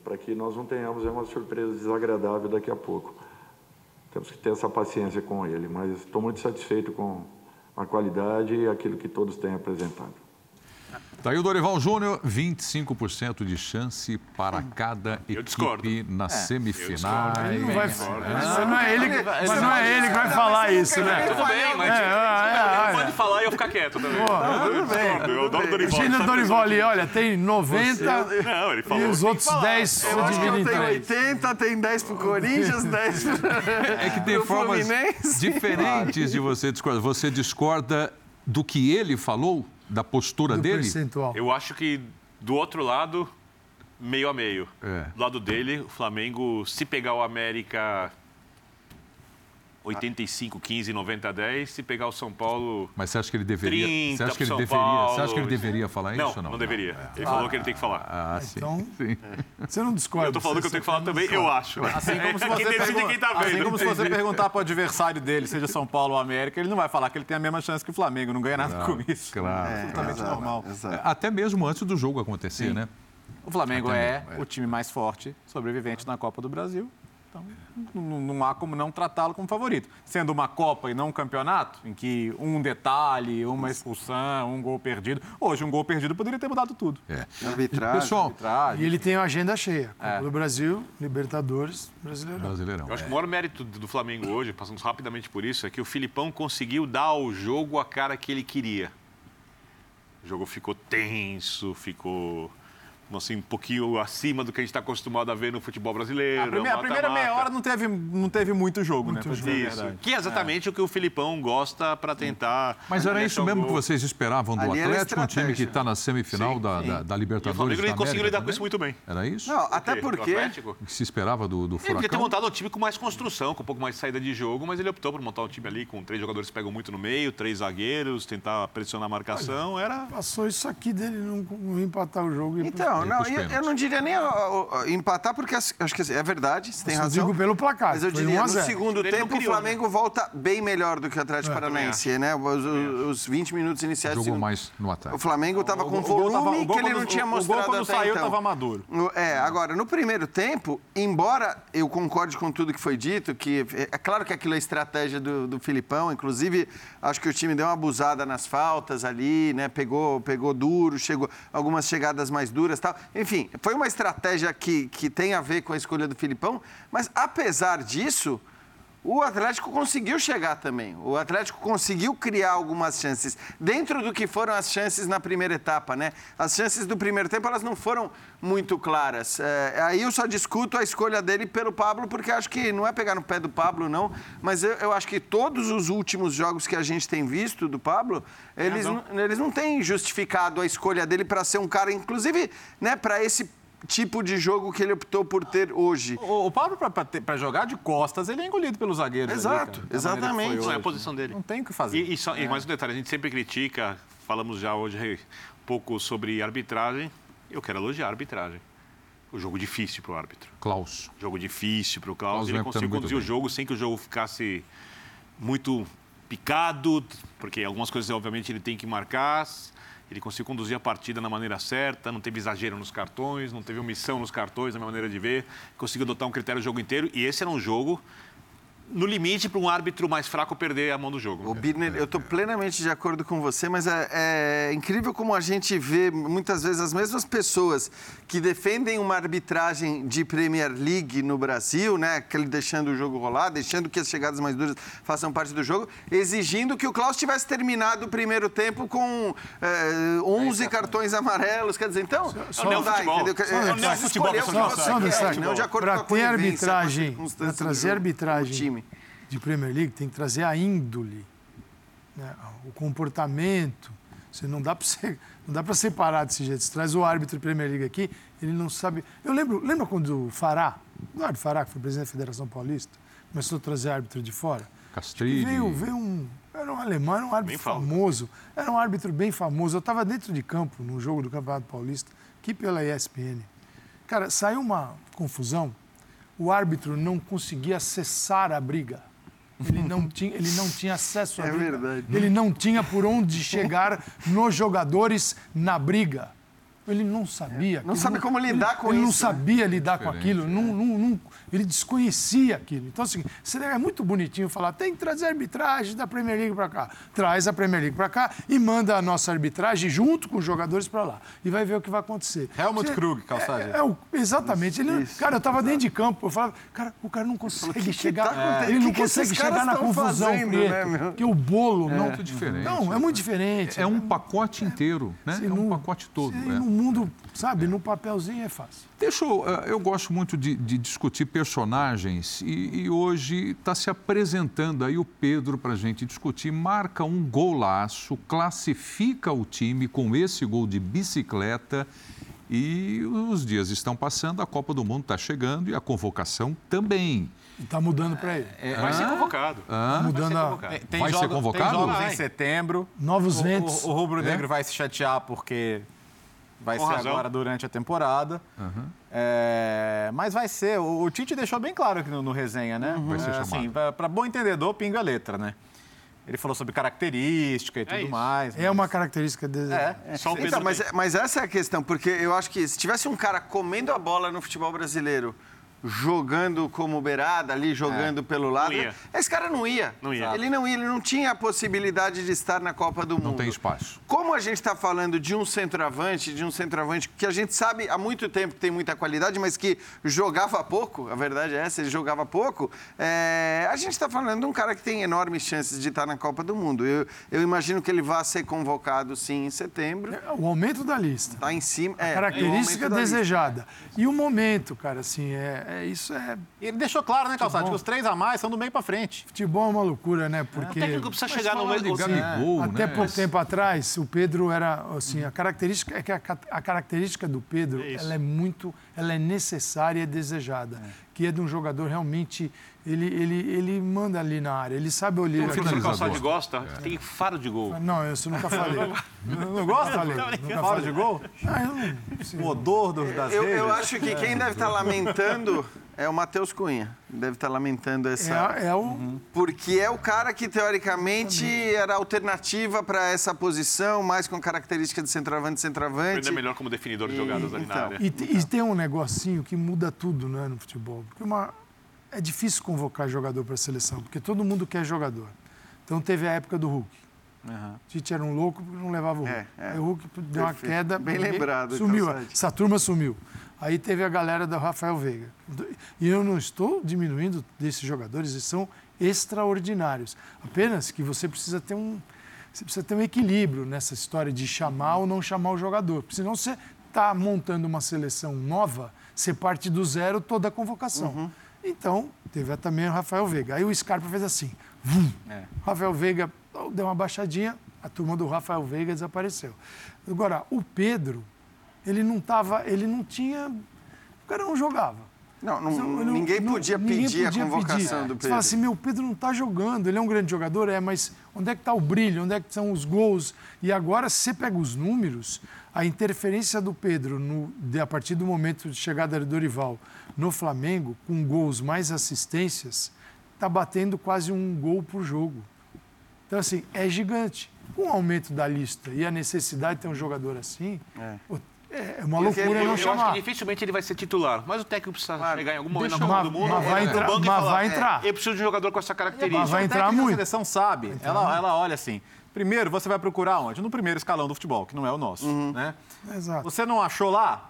para que nós não tenhamos uma surpresa desagradável daqui a pouco. Temos que ter essa paciência com ele, mas estou muito satisfeito com a qualidade e aquilo que todos têm apresentado. Tá aí o Dorival Júnior, 25% de chance para cada Eu discordo. equipe nas semifinais. Ele não vai falar. Mas não é ele, que- mas não é ele que vai falar isso, né? Tudo bem, mas É, é, é, pode falar e eu ficar quieto também. tudo bem. Eu adoro o Dorival. Imagina o? Dorival ali, olha, tem 90 Não, ele e os outros 10 Eu acho que dividem eu em tenho três. 80, tem 10 pro Corinthians, 10 pro... É que tem formas diferentes de você discordar. Você discorda do que ele falou, da postura do dele? percentual. Eu acho que do outro lado, meio a meio. É. Do lado dele, o Flamengo, se pegar o América 85, 15, 90, 10. Se pegar o São Paulo. Mas você acha que ele deveria? 30 você acha que ele pro São deveria? Paulo. Você acha que ele deveria falar Não, isso? ou não, Não, deveria. É. Ele falou que ele tem que falar. Ah, sim. Então, sim. Você não discorda. Eu tô falando que eu tenho que falar também, eu acho. Assim como se É você, quem decide pergun- quem tá assim vendo. como se você perguntar para o adversário dele, seja São Paulo ou América, ele não vai falar que ele tem a mesma chance que o Flamengo, não ganha nada com isso. Claro. É, Absolutamente normal. exato. Até mesmo antes do jogo acontecer, né? O Flamengo é, mesmo, é. o time mais forte, sobrevivente na Copa do Brasil. Então, não, não há como não tratá-lo como favorito. Sendo uma Copa e não um campeonato, em que um detalhe, uma expulsão, um gol perdido. Hoje, um gol perdido poderia ter mudado tudo. É. Arbitragem. Pessoal, Arbitragem. E ele tem uma agenda cheia. Copa É. do Brasil, Libertadores, Brasileirão. Brasileirão. Eu acho que o maior mérito do Flamengo hoje, passando rapidamente por isso, é que o Filipão conseguiu dar ao jogo a cara que ele queria. O jogo ficou tenso, ficou assim, um pouquinho acima do que a gente está acostumado a ver no futebol brasileiro. A primeira, a primeira meia hora não teve, não teve muito jogo, né? pra dizer a Isso, verdade. que é exatamente o que o Filipão gosta para tentar. Mas era isso mesmo que gol. vocês esperavam do Ali Atlético, um time que está na semifinal Sim, da, sim. da, da E o Libertadores. Flamengo conseguiu lidar com isso também? muito bem. Era isso? Não, até porque. O que se esperava do, do Ele devia ter Furacão? montado um time com mais construção, com um pouco mais de saída de jogo, mas ele optou por montar um time ali com três jogadores que pegam muito no meio, três zagueiros, tentar pressionar a marcação. Era. Passou isso aqui dele não, não empatar o jogo. e- Então, Não, pros eu, eu não diria nem ó, ó, empatar, porque as- acho que é verdade, você tem Só razão. digo pelo placar, Mas eu diria, 1 a no 0. segundo Ele não tempo, o criou, Flamengo volta bem melhor do que o Atlético Paranaense, né? Os, os- os 20 minutos iniciais do Jogou segundo. mais no O ataque. Flamengo estava com O volume tava- o gol que ele quando- não tinha o- o gol mostrado quando até saiu então. tava maduro. É, agora, no primeiro tempo, embora eu concorde com tudo que foi dito, que é é claro que aquilo é estratégia do, do Filipão, inclusive acho que o time deu uma abusada nas faltas ali, né? Pegou, pegou duro, chegou algumas chegadas mais duras tal. Enfim, foi uma estratégia que, que tem a ver com a escolha do Filipão, mas apesar disso. O Atlético conseguiu chegar também. O Atlético conseguiu criar algumas chances dentro do que foram as chances na primeira etapa, né? As chances do primeiro tempo elas não foram muito claras. É, aí eu só discuto a escolha dele pelo Pablo porque acho que não é pegar no pé do Pablo não, mas eu, eu acho que todos os últimos jogos que a gente tem visto do Pablo, eles não, eles não têm justificado a escolha dele para ser um cara, inclusive, né? Para esse tipo de jogo que ele optou por ter hoje. O, o Pablo, para jogar de costas, ele é engolido pelos zagueiros. ali, Exato, cara, foi exatamente. Não é a posição dele. Não tem o que fazer. E, e, só- e mais um detalhe, a gente sempre critica, falamos já hoje um pouco sobre arbitragem. Eu quero elogiar a arbitragem. O jogo difícil para o árbitro. Klaus. Jogo difícil para o Klaus. Klaus Ele conseguiu conduzir o bem. jogo sem que o jogo ficasse muito picado, porque algumas coisas, obviamente, ele tem que marcar. Ele conseguiu conduzir a partida na maneira certa, não teve exagero nos cartões, não teve omissão nos cartões, na minha maneira de ver. Conseguiu adotar um critério o jogo inteiro. E esse era um jogo no limite para um árbitro mais fraco perder a mão do jogo. O Birner, eu estou plenamente de acordo com você, mas é, é incrível como a gente vê muitas vezes as mesmas pessoas que defendem uma arbitragem de Premier League no Brasil, né? Aquele deixando o jogo rolar, deixando que as chegadas mais duras façam parte do jogo, exigindo que o Klaus tivesse terminado o primeiro tempo com é, 11 cartões amarelos. Quer dizer, então, só- não é o dá, futebol. entendeu? Só- É, é o você futebol, escolheu o que só- você Só um quer, destaque. não de acordo Para com a ter convivência, com a arbitragem, circunstância para do trazer jogo, do arbitragem time. De Premier League, tem que trazer a índole, né? o comportamento. Você não dá para não dá para separar desse jeito. Você traz o árbitro de Premier League aqui, ele não sabe. Eu lembro, lembra quando o Fará, Eduardo Fará, que foi presidente da Federação Paulista, começou a trazer árbitro de fora? Castrilli. Veio, veio um. Era um alemão, era um árbitro famoso. Era um árbitro bem famoso. Eu estava dentro de campo, num jogo do Campeonato Paulista, aqui pela ESPN. Cara, saiu uma confusão. O árbitro não conseguia acessar a briga. Ele não tinha, ele não tinha acesso à É verdade. Ele não tinha por onde chegar nos jogadores na briga. Ele não sabia. Não Ele sabe como lidar com ele não isso, né? sabia lidar com Diferente, aquilo. Não, não- não- ele desconhecia aquilo. Então, assim, seria é muito bonitinho falar: tem que trazer a arbitragem da Premier League para cá. Traz a Premier League para cá e manda a nossa arbitragem junto com os jogadores para lá. E vai ver o que vai acontecer. Helmut Krug. É, é o- exatamente. Ele, não- Isso, cara, eu estava dentro de campo, eu falava, cara, o cara não consegue que chegar. tá ele não Que consegue chegar na confusão, fazendo, Preto, né? Porque o bolo não. Muito diferente. Não, é muito diferente. É um pacote inteiro, né? É um pacote todo. é. No mundo, sabe, no papelzinho é fácil. Deixa eu, eh, eu gosto muito de, de discutir personagens e, e hoje está se apresentando aí o Pedro para a gente discutir. Marca um golaço, classifica o time com esse gol de bicicleta E os dias estão passando, a Copa do Mundo está chegando e a convocação também. E tá mudando para ele. Vai ser convocado. Tá mudando Vai ser a convocado. Tem, tem Vai ser jogo- convocado? Tem jogos Vai. em setembro. novos O- ventos. O, o Rubro Negro É? vai se chatear porque vai Com ser razão. agora durante a temporada. É, mas vai ser. O, o Tite deixou bem claro aqui no, no resenha, né? Vai ser É, assim, para bom entendedor, pinga a letra, né? Ele falou sobre característica e tudo isso. mais. É uma característica dele. É, Só o Pedro Então, mas, mas essa é a questão, porque eu acho que se tivesse um cara comendo a bola no futebol brasileiro, jogando como beirada ali, jogando pelo lado, Não esse cara não ia. Não ia. Ele não ia, ele não tinha a possibilidade de estar na Copa do Mundo. Não tem espaço. Como a gente está falando de um centroavante, de um centroavante que a gente sabe há muito tempo que tem muita qualidade, mas que jogava pouco, a verdade é essa, ele jogava pouco, é, a gente está falando de um cara que tem enormes chances de estar na Copa do Mundo. Eu, eu imagino que ele vá ser convocado sim em setembro. O aumento da lista. Está em cima. É, Característica desejada. E o momento, cara, assim, é, é- isso é. Ele deixou claro, né, Calçado, que os três a mais são do meio para frente. Futebol é uma loucura, né? Porque. O técnico precisa Mas chegar no fala de meio. Gabigol, Até né? pouco tempo atrás, o Pedro era assim, a característica é que a, a característica do Pedro, É ela é muito, ela é necessária e desejada, que é de um jogador realmente ele, ele, ele manda ali na área, ele sabe olhar. O que o finalizador. Calçado gosta, tem faro de gol. Não, eu isso eu nunca falei. Não, não gosta? nunca Fora falei. de gol? Ah, não- assim, O odor do- das Eu, redes? eu acho que quem deve estar lamentando é o Matheus Cunha. Deve estar lamentando essa. é, é o, Uhum. Porque é o cara que, teoricamente, era alternativa para essa posição, mais com característica de centroavante, Ele centroavante. é melhor como definidor de jogadas ali na então. área. E, e tem um negocinho que muda tudo né, no futebol. Porque uma, é difícil convocar jogador para a seleção, porque todo mundo quer jogador. Então teve a época do Hulk. Aham. Tite era um louco porque não levava o Hulk. É, é. Aí o Hulk deu uma Perfeito. queda. Bem lembrado, Sumiu. Calçade. Essa turma sumiu. Aí teve a galera do Rafael Veiga. E eu não estou diminuindo desses jogadores, eles são extraordinários. Apenas que você precisa ter um. Você precisa ter um equilíbrio nessa história de chamar ou não chamar o jogador. Porque senão você está montando uma seleção nova, você parte do zero toda a convocação. Uhum. Então, teve também o Rafael Veiga. Aí o Scarpa fez assim. Vum. É. Rafael Veiga deu uma baixadinha, a turma do Rafael Veiga desapareceu. Agora, o Pedro, ele não tava, ele não tinha. O cara não jogava. Não, não- Não, não- ninguém não- podia ninguém pedir podia a convocação pedir. do Você Pedro. fala assim, meu, o Pedro não está jogando, ele é um grande jogador, é, mas onde é que está o brilho, onde é que são os gols? E agora, se você pega os números, a interferência do Pedro, no, de- a partir do momento de chegada do Dorival no Flamengo, com gols mais assistências, está batendo quase um gol por jogo. Então, assim, é gigante. Com o aumento da lista e a necessidade de ter um jogador assim, pô, é, uma Porque loucura ele- não Eu acho chamar. que dificilmente ele vai ser titular, mas o técnico precisa Claro. chegar em algum momento Deixa na eu- do Mundo, mas vai entrar- banco e mas falar, vai "É, entrar. Eu preciso de um jogador com essa característica. Mas vai entrar muito. seleção sabe. Ela, ela olha assim. Primeiro, você vai procurar onde? No primeiro escalão do futebol, que não é o nosso. Né? Exato. Você não achou lá?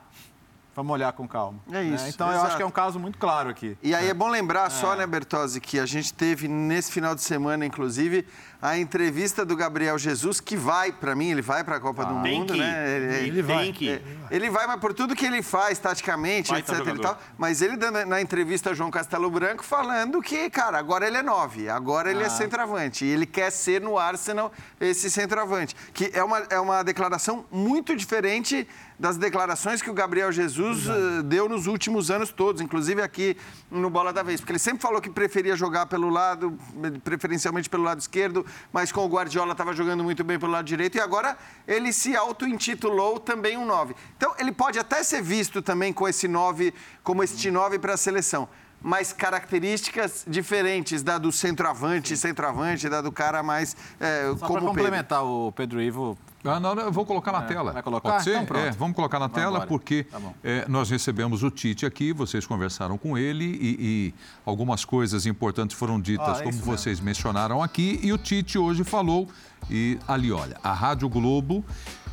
Vamos olhar com calma. É isso, né? Então, eu exato. acho que é um caso muito claro aqui. E aí é bom lembrar só, né, Bertozzi, que a gente teve nesse final de semana, inclusive, a entrevista do Gabriel Jesus, que vai, para mim, ele vai para a Copa do Tem Mundo, que né? Ele, Ele Ele vai. que. Ele vai, mas por tudo que ele faz, taticamente, Baita etc e jogador. tal. Mas ele dando na entrevista a João Castelo Branco falando que, cara, agora ele é nove, agora ele é centroavante. E ele quer ser no Arsenal esse centroavante. Que é uma, é uma declaração muito diferente das declarações que o Gabriel Jesus eh, deu nos últimos anos todos, inclusive aqui no Bola da Vez. Porque ele sempre falou que preferia jogar pelo lado, preferencialmente pelo lado esquerdo, mas com o Guardiola estava jogando muito bem pelo lado direito. E agora ele se auto-intitulou também um 9. Então ele pode até ser visto também com esse 9, como este 9 para a seleção. Mas características diferentes da do centroavante, centroavante, da do cara mais eh, Só como o Pedro. complementar o Pedro Ivo, Ah, não, eu vou colocar na tela. vai colocar? Pode ser? Então pronto. É, vamos colocar na Vamos tela, embora. porque Tá é, nós recebemos o Tite aqui, vocês conversaram com ele e, e algumas coisas importantes foram ditas, Ah, é como isso mesmo. vocês mencionaram aqui, e o Tite hoje falou, e ali, olha, a Rádio Globo,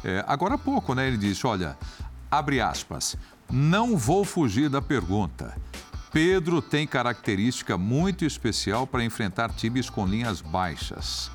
é, agora há pouco, né, ele disse, olha, abre aspas, não vou fugir da pergunta. Pedro tem característica muito especial para enfrentar times com linhas baixas.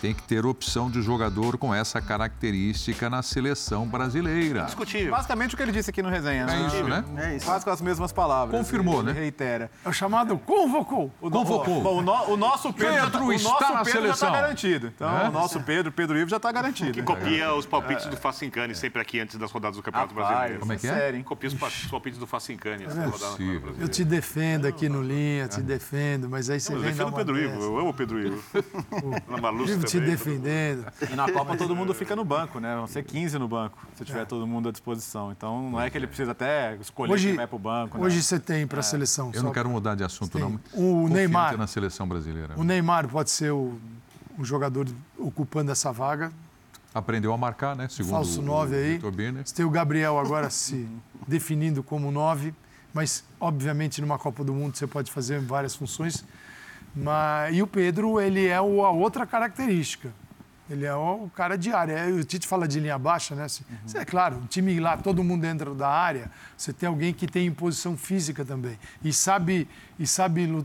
Tem que ter opção de jogador com essa característica na seleção brasileira. Discutível. Basicamente o que ele disse aqui no resenha. É isso, né? É isso. Quase com as mesmas palavras. Confirmou, ele, né? Ele reitera. É o chamado convocou. O Convocou. Bom, o, no- o nosso Pedro, já tá- Pedro o está nosso na Pedro já seleção. está garantido. Então, É? o nosso Pedro, Pedro Ivo, já está garantido. Que copia os palpites do Facincani sempre aqui antes das rodadas do Campeonato Rapaz, Brasileiro. Como é que é? Sério, hein? Copia os pa- os palpites do Facincani antes da rodada do Campeonato possível. Eu Brasileiro. te defendo aqui no linha, te defendo, mas aí você Eu vem dar defendo o Pedro Ivo, eu amo o Pedro Ivo. Na Maluça Vivo te defendendo. E na Copa todo mundo fica no banco, né? Vão ser 15 no banco, se tiver todo mundo à disposição. Então não é que ele precisa até escolher Hoje, quem vai pro banco. né? hoje você tem para a seleção. Eu só- não quero mudar de assunto, não. O Neymar. na seleção brasileira. O Neymar pode ser o, o jogador ocupando essa vaga. Aprendeu a marcar, né? Segundo Falso o- 9 o aí. Você tem o Gabriel agora se definindo como 9, mas obviamente numa Copa do Mundo você pode fazer várias funções. Mas, e o Pedro, ele é o- a outra característica. Ele é o cara de área. É, O Tite fala de linha baixa, né? Assim, Uhum. É claro, o time lá, todo mundo dentro da área, você tem alguém que tem imposição física também. E sabe, e sabe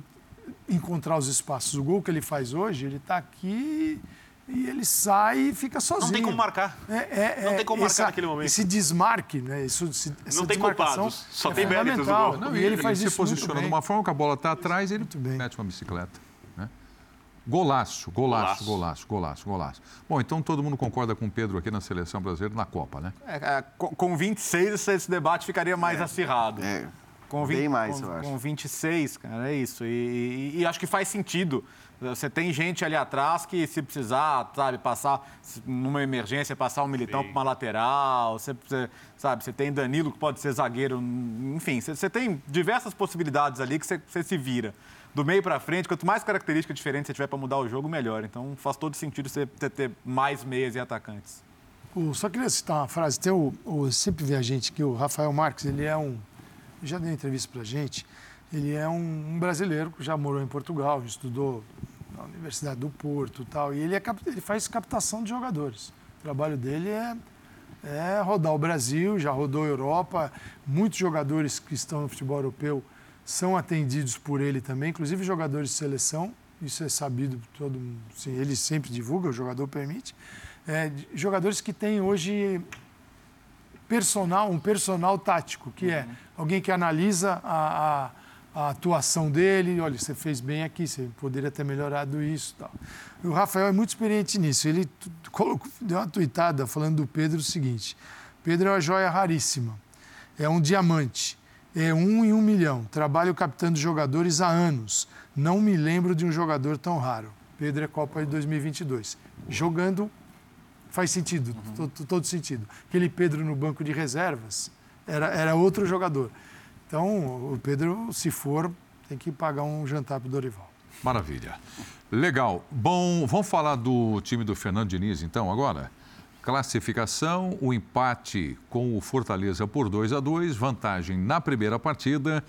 encontrar os espaços. O gol que ele faz hoje, ele está aqui e ele sai e fica sozinho. Não tem como marcar. É, é, Não é, tem como marcar essa- naquele momento. Esse desmarque, né? Isso, se- essa tem culpados, só é tem méritos do gol. Não, e ele faz se isso muito posiciona de uma forma que a bola está atrás, ele bem. mete uma bicicleta. Né? Golaço, golaço, Golaço. golaço, golaço. Bom, então todo mundo concorda com o Pedro aqui na seleção brasileira na Copa, né? É, é, com, com 26, esse, esse debate ficaria mais acirrado. É. Com Bem mais, com, eu acho. Com 26, cara, é isso. E, e- e acho que faz sentido. Você tem gente ali atrás que, se precisar, sabe, passar numa emergência, passar um militão para uma lateral. Você, você- sabe, você tem Danilo que pode ser zagueiro. Enfim, você, você tem diversas possibilidades ali que você, você se vira. Do meio para frente, quanto mais característica diferente você tiver para mudar o jogo, melhor. Então faz todo sentido você ter, ter mais meias e atacantes. O- só queria citar uma frase. Tem o, o sempre vi a gente que o Rafael Marques, ele é um. Já deu entrevista pra gente. Ele é um, um brasileiro que já morou em Portugal, estudou na Universidade do Porto e tal. E ele, é, ele faz captação de jogadores. O trabalho dele é, é rodar o Brasil, já rodou a Europa. Muitos jogadores que estão no futebol europeu são atendidos por ele também, inclusive jogadores de seleção. Isso é sabido, todo mundo, sim, ele sempre divulga, o jogador permite. É, jogadores que têm hoje personal, um personal tático, que é alguém que analisa a, a- a atuação dele, olha, você fez bem aqui, você poderia ter melhorado isso. Tal. E o Rafael é muito experiente nisso. Ele colocou, deu uma tuitada falando do Pedro o seguinte: Pedro é uma joia raríssima, é um diamante, é um em um milhão. Trabalho captando jogadores há anos. Não me lembro de um jogador tão raro. Pedro é Copa de 2022. Jogando faz sentido, todo, todo sentido. Aquele Pedro no banco de reservas era, era outro jogador. Então, o Pedro, se for, tem que pagar um jantar para o Dorival. Maravilha. Legal. Bom, vamos falar do time do Fernando Diniz, então, agora? Classificação, o empate com o Fortaleza por 2 a 2 vantagem na primeira partida.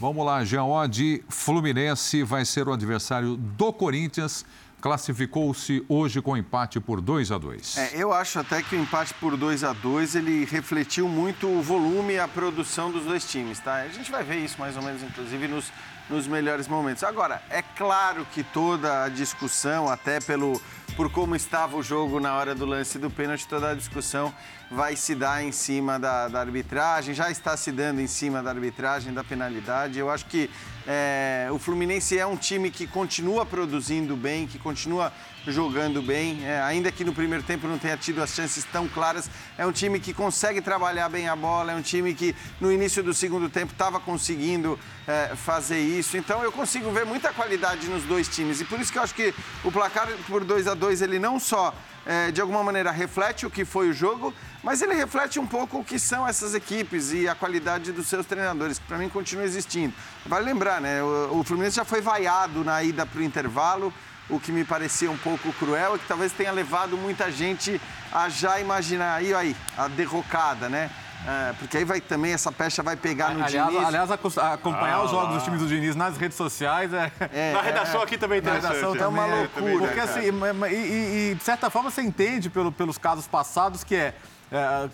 Vamos lá, Geode, Fluminense vai ser o adversário do Corinthians. Classificou-se hoje com empate por 2 a 2 É, eu acho até que o empate por 2 a 2 ele refletiu muito o volume e a produção dos dois times, tá? A gente vai ver isso mais ou menos, inclusive, nos, nos melhores momentos. Agora, é claro que toda a discussão, até pelo por como estava o jogo na hora do lance do pênalti, toda a discussão vai se dar em cima da, da arbitragem, já está se dando em cima da arbitragem, da penalidade. Eu acho que é, o Fluminense é um time que continua produzindo bem, que continua jogando bem, é, ainda que no primeiro tempo não tenha tido as chances tão claras. É um time que consegue trabalhar bem a bola, é um time que no início do segundo tempo estava conseguindo é, fazer isso. Então eu consigo ver muita qualidade nos dois times e por isso que eu acho que o placar por 2 a 2 ele não só é, de alguma maneira reflete o que foi o jogo, mas ele reflete um pouco o que são essas equipes e a qualidade dos seus treinadores, que para mim continua existindo. Vale lembrar, né? O, o Fluminense já foi vaiado na ida para o intervalo, o que me parecia um pouco cruel e que talvez tenha levado muita gente a já imaginar aí, aí a derrocada, né? É, porque aí vai também, essa pecha vai pegar no aliás, Diniz. aliás, acompanhar os jogos dos times do Diniz nas redes sociais é. É, Na redação aqui também Na interessante. redação é uma loucura, Porque assim, e, e- e, de certa forma você entende pelo- pelos casos passados que é, é,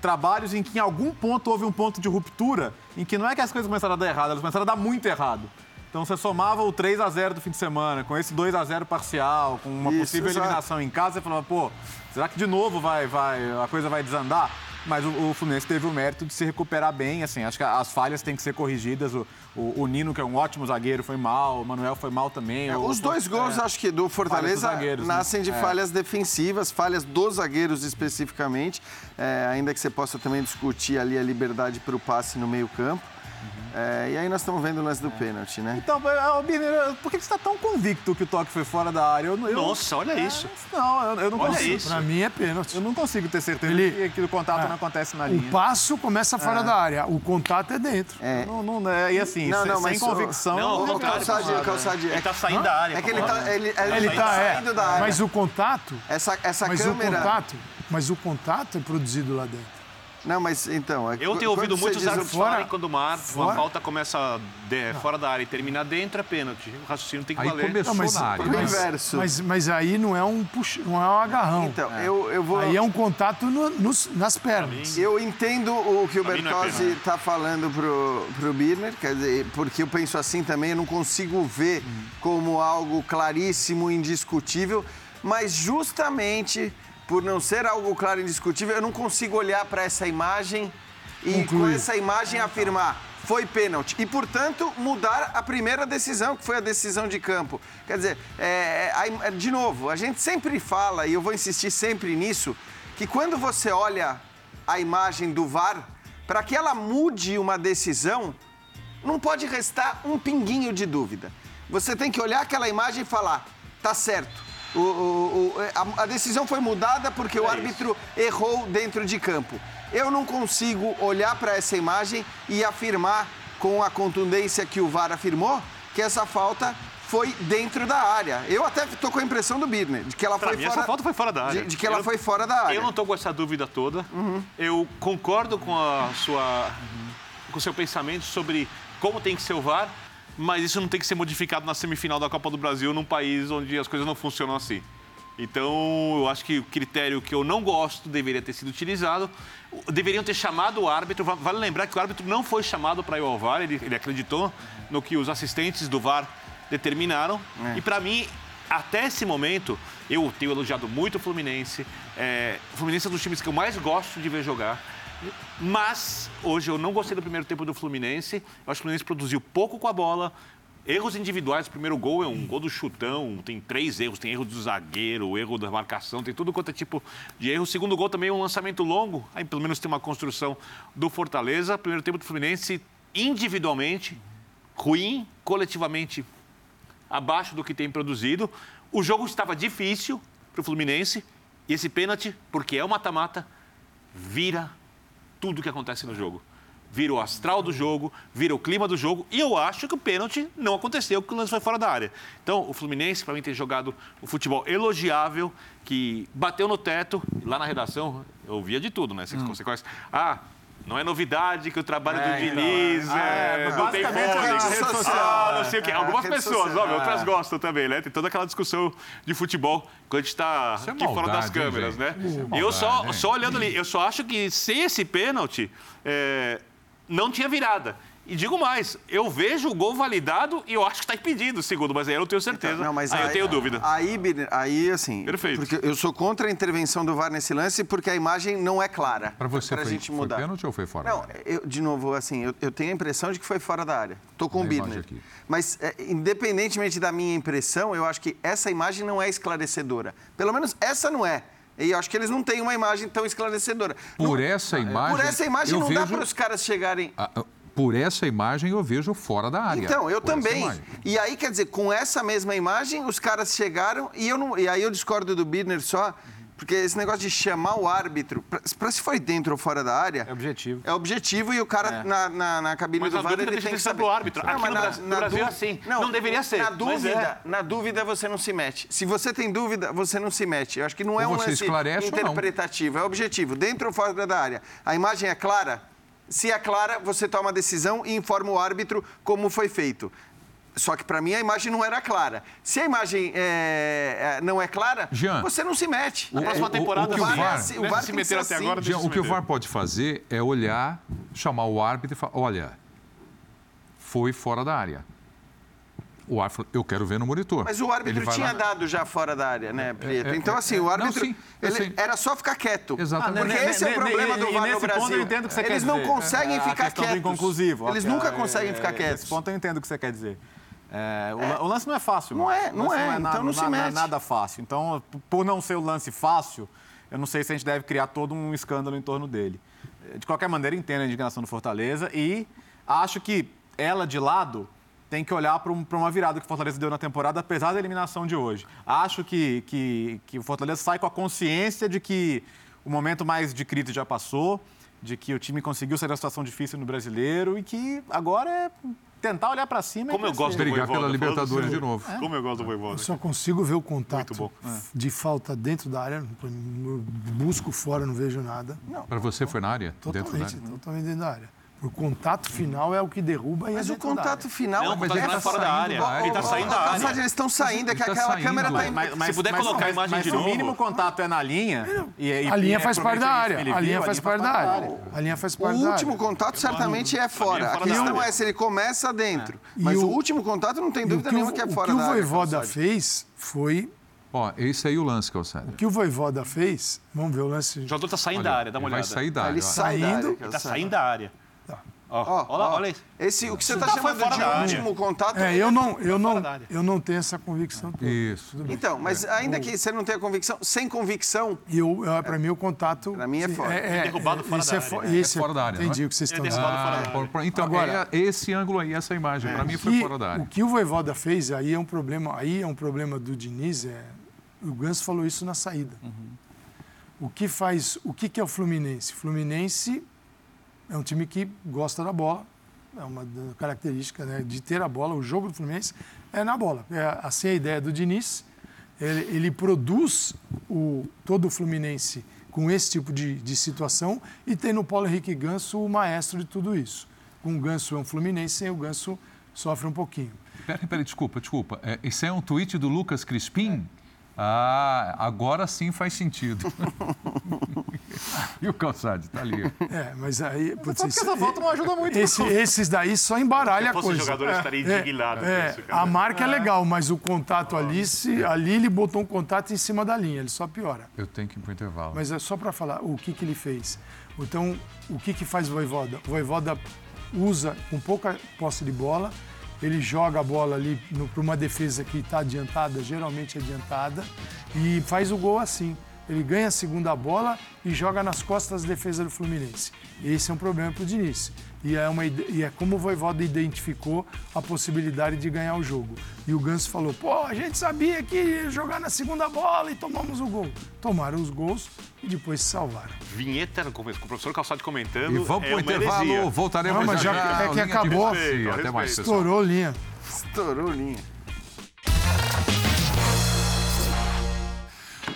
trabalhos em que em algum ponto houve um ponto de ruptura, em que não é que as coisas começaram a dar errado, elas começaram a dar muito errado. Então você somava o 3 a 0 do fim de semana com esse 2 a 0 parcial, com uma Isso, possível exato. eliminação em casa, você falava, pô, será que de novo vai, vai, a coisa vai desandar? Mas o, o Fluminense teve o mérito de se recuperar bem, assim, acho que as falhas têm que ser corrigidas. O, o- o Nino, que é um ótimo zagueiro, foi mal, o Manuel foi mal também. É, os dois gols, é. acho que do Fortaleza, dos né? nascem de É. falhas defensivas, falhas dos zagueiros especificamente, é, ainda que você possa também discutir ali a liberdade para o passe no meio-campo. Uhum. É, e aí nós estamos vendo o lance do pênalti, né? Então, ô, Birner, por que você está tão convicto que o toque foi fora da área? Eu, eu- Nossa, olha isso. Não, eu, eu não Olha consigo. isso. Pra mim é pênalti. Eu não consigo ter certeza Ele- que, que o contato não acontece na O linha. passo começa fora da área, o contato é dentro. Não, não, é, e assim, Não, sem, não, sem mas o- convicção. Não, o falar, calçade, Ele é, tá saindo da área. é que ele Paulo. tá, ele, ele Ele tá, é, saindo da área. mas o contato, Essa, essa mas o câmera... contato, mas o contato é produzido lá dentro. Não, mas então... é- Eu tenho ouvido muitos o árbitros fora- falarem quando uma, ar- uma fora- falta começa de- fora da área e termina dentro, é pênalti. O raciocínio tem que Aí valer. começou Não, mas, na área. o mas, inverso. mas, mas aí não é um puxa, não é um agarrão. Então, eu, eu vou... Aí é um contato no- nos- nas pernas. Eu entendo o que o mim é Bertozzi está falando pro, pro Birner, quer dizer, porque eu penso assim também, eu não consigo ver como algo claríssimo, indiscutível, mas justamente por não ser algo claro e indiscutível, eu não consigo olhar para essa imagem e com essa imagem afirmar foi pênalti e, portanto, mudar a primeira decisão, que foi a decisão de campo. Quer dizer, é, a- de novo, a gente sempre fala, e eu vou insistir sempre nisso, que quando você olha a imagem do VAR, para que ela mude uma decisão, não pode restar um pinguinho de dúvida. Você tem que olhar aquela imagem e falar, tá certo. O- o- o- a, a decisão foi mudada porque o árbitro errou dentro de campo. Eu não consigo olhar para essa imagem e afirmar com a contundência que o VAR afirmou que essa falta foi dentro da área. Eu até tô com a impressão do Birner, de que ela Pra foi mim, fora... essa falta foi fora da área. De, de que ela Eu- foi fora da área. Eu não estou com essa dúvida toda. Eu concordo com a sua, com o seu pensamento sobre como tem que ser o VAR, mas isso não tem que ser modificado na semifinal da Copa do Brasil num país onde as coisas não funcionam assim. Então, eu acho que o critério que eu não gosto deveria ter sido utilizado. Deveriam ter chamado o árbitro. Va- Vale lembrar que o árbitro não foi chamado para ir ao VAR, ele, ele acreditou no que os assistentes do VAR determinaram. E para mim, até esse momento, eu tenho elogiado muito o Fluminense. É, o Fluminense é um dos times que eu mais gosto de ver jogar. Mas hoje eu não gostei do primeiro tempo do Fluminense. Eu acho que o Fluminense produziu pouco com a bola. Erros individuais, o primeiro gol é um gol do chutão, tem três erros, tem erro do zagueiro, erro da marcação, tem tudo quanto é tipo de erro. O segundo gol também é um lançamento longo, aí pelo menos tem uma construção do Fortaleza. Primeiro tempo do Fluminense, individualmente, ruim, coletivamente abaixo do que tem produzido. O jogo estava difícil para o Fluminense e esse pênalti, porque é o mata-mata, vira tudo que acontece no jogo. Vira o astral do jogo, vira o clima do jogo. E eu acho que o pênalti não aconteceu, porque o lance foi fora da área. Então, o Fluminense, para mim, tem jogado o futebol elogiável, que bateu no teto. Lá na redação, eu ouvia de tudo, né? Você, você conhece. Ah, não é novidade que o trabalho É, do então, Diniz é. é, É, não tem basicamente fôlego. Ah, não é. sei o quê. É, Algumas pessoas, social. outras gostam também, né? Tem toda aquela discussão de futebol quando a gente está é aqui fora das maldade, câmeras, né? É eu só, maldade, hein? só olhando ali, eu só acho que sem esse pênalti, é, não tinha virada. E digo mais, eu vejo o gol validado e eu acho que está impedido, segundo, mas aí eu não tenho certeza. Não, mas aí, eu tenho dúvida. Aí, Birner, aí, assim. Perfeito. Porque eu sou contra a intervenção do VAR nesse lance porque a imagem não é clara. Para você pra foi, gente foi mudar. pênalti ou foi fora? Não, eu, de novo, assim, eu, eu tenho a impressão de que foi fora da área. Tô com o Birner. aqui. Mas, é, independentemente da minha impressão, eu acho que essa imagem não é esclarecedora. Pelo menos essa não é. E eu acho que eles não têm uma imagem tão esclarecedora. Por Não- essa imagem. Por essa imagem não dá vejo- para os caras chegarem. Por essa imagem eu vejo fora da área. Então, eu também. E aí, quer dizer, com essa mesma imagem, os caras chegaram e eu não. E aí eu discordo do Birner só, Porque esse negócio de chamar o árbitro, pra, pra se foi dentro ou fora da área, É objetivo. é objetivo e o cara É. na, na, na cabine Mas do VAR ele tem que ser saber. pro árbitro. Aqui mas no Brasil- no Brasil é assim. Não deveria ser, Na mas dúvida, é. na dúvida você não se mete. Se você tem dúvida, você não se mete. Eu acho que não é Ou um lance não. interpretativo, é objetivo. Dentro ou fora da área. A imagem é clara? Se é clara, você toma a decisão e informa o árbitro como foi feito. Só que para mim a imagem não era clara. Se a imagem é, é, não é clara, Jean, você não se mete. Na próxima o- o- temporada, o que o. VAR- Nessa o VAR se tem que meteram ser até agora, assim. deixa Jean, o que o meter. VAR pode fazer é olhar, chamar o árbitro e falar: olha, foi fora da área. O árbitro falou, eu quero ver no monitor. Mas o árbitro tinha lá- dado já fora da área, né, Prieto? é, então, é, assim, é. o Não, árbitro. sim, eu ele- era só ficar quieto. Exatamente. Porque Ne- esse é o ne- problema ne- do VAR no Brasil. eu entendo o que você Eles quer não dizer. conseguem É, ficar quietos. Eles nunca é, conseguem é, ficar é, quietos. Nesse ponto eu entendo o que você quer dizer. É, o, lan- o lance não é fácil. Não mano. é, não lance é, então não se na- mete. nada fácil. Então, por não ser o lance fácil, eu não sei se a gente deve criar todo um escândalo em torno dele. De qualquer maneira, entendo a indignação do Fortaleza e acho que ela, de lado, tem que olhar para uma virada que o Fortaleza deu na temporada, apesar da eliminação de hoje. Acho que, que, que o Fortaleza sai com a consciência de que o momento mais de crise já passou, de que o time conseguiu sair da situação difícil no brasileiro e que agora é tentar olhar para cima Como e eu gosto Brigar Voivoda, pela Libertadores de novo. sério. Como eu gosto do Voivoda. Eu só consigo ver o contato de falta dentro da área. Eu busco fora, não vejo nada. Para você foi na área? Dentro da totalmente, área? totalmente dentro da área. O contato final é o que derruba e Mas é o contato área. final Não, é mas ele ele tá tá fora da saindo área. da área. Ele tá saindo da área. eles estão saindo, é que tá aquela saindo, câmera tá mas- em... Se puder colocar a imagem mas de o novo. mínimo contato é na linha. E, e- A linha e faz parte da área. que A linha faz parte da área. A linha faz O parte da último área. contato certamente é fora. A questão área. é se ele começa dentro. Mas o- o último contato não tem o dúvida que nenhuma o, que é o fora que da o área. Voivoda Calçade. fez foi... Ó, esse aí é o lance, Calçado. O que o Voivoda fez... Vamos ver o lance... O jogador tá saindo Olha, da área, dá uma olhada. Vai sair da área. Ele área. Saindo. Ele tá Calçade. saindo da área. Ó, Ó, olha olha isso. Esse, o que você está Tá, foi chamando fora de da área. último contato... É, eu não, eu, não, eu não tenho essa convicção toda. Isso. Tudo bem. Então, mas ainda que você não tenha convicção, sem convicção, E eu, eu, pra mim, o contato... Pra mim é fora. Derrubado fora esse da é área. fo- É esse fora da área, Entendi não é? o que vocês estão é dizendo. Ah, então, Agora- é esse ângulo aí, essa imagem. Para mim foi E fora da O área. que o Voivoda fez aí é um problema, aí é um problema do Diniz, é, o Ganso falou isso na saída. O que faz, o que, que é o Fluminense? Fluminense é um time que gosta da bola, é uma característica né, de ter a bola. O jogo do Fluminense é na bola. É assim a ideia do Diniz. Ele, ele produz o, todo o Fluminense com esse tipo de, de situação e tem no Paulo Henrique Ganso o maestro de tudo isso. Com o Ganso é um Fluminense, sem o Ganso sofre um pouquinho. Peraí, peraí, desculpa, desculpa. É, esse é um tweet do Lucas Crispim? Ah, agora sim faz sentido. e o Calçade, tá ali. É, mas aí. putz, Só porque essa foto não ajuda muito. esse- esses daí só embaralha Se a fosse coisa. jogador, eu estaria indignado com É, isso, cara. a marca é legal, mas o contato ali, se, ali ele botou um contato em cima da linha, ele só piora. Eu tenho que ir pro intervalo. Mas é só para falar o que, que ele fez. Então, o que, que faz o Voivoda? O Voivoda usa com pouca posse de bola, ele joga a bola ali para uma defesa que está adiantada, geralmente adiantada, e faz o gol assim. Ele ganha a segunda bola e joga nas costas da defesa do Fluminense. Esse é um problema para o Diniz. E é, uma, e é como o Voivoda identificou a possibilidade de ganhar o jogo. E o Ganso falou, pô, a gente sabia que ia jogar na segunda bola e tomamos o gol. Tomaram os gols e depois se salvaram. Vinheta no começo, com o professor Calçado comentando. E vamos é pro intervalo, heresia. voltaremos Não, mas já, é que acabou. Respeito, Até mais. Estourou linha. estourou linha.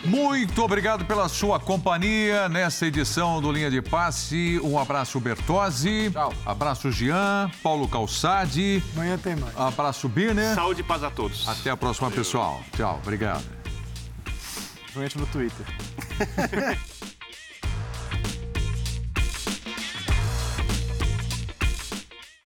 Muito obrigado pela sua companhia nessa edição do Linha de Passe. Um abraço, Bertozzi. Tchau. Abraço, Jean. Paulo Calçade. Amanhã tem mais. Abraço, Birner. Saúde e paz a todos. Até a próxima, pessoal. Tchau. Obrigado. Principalmente no Twitter.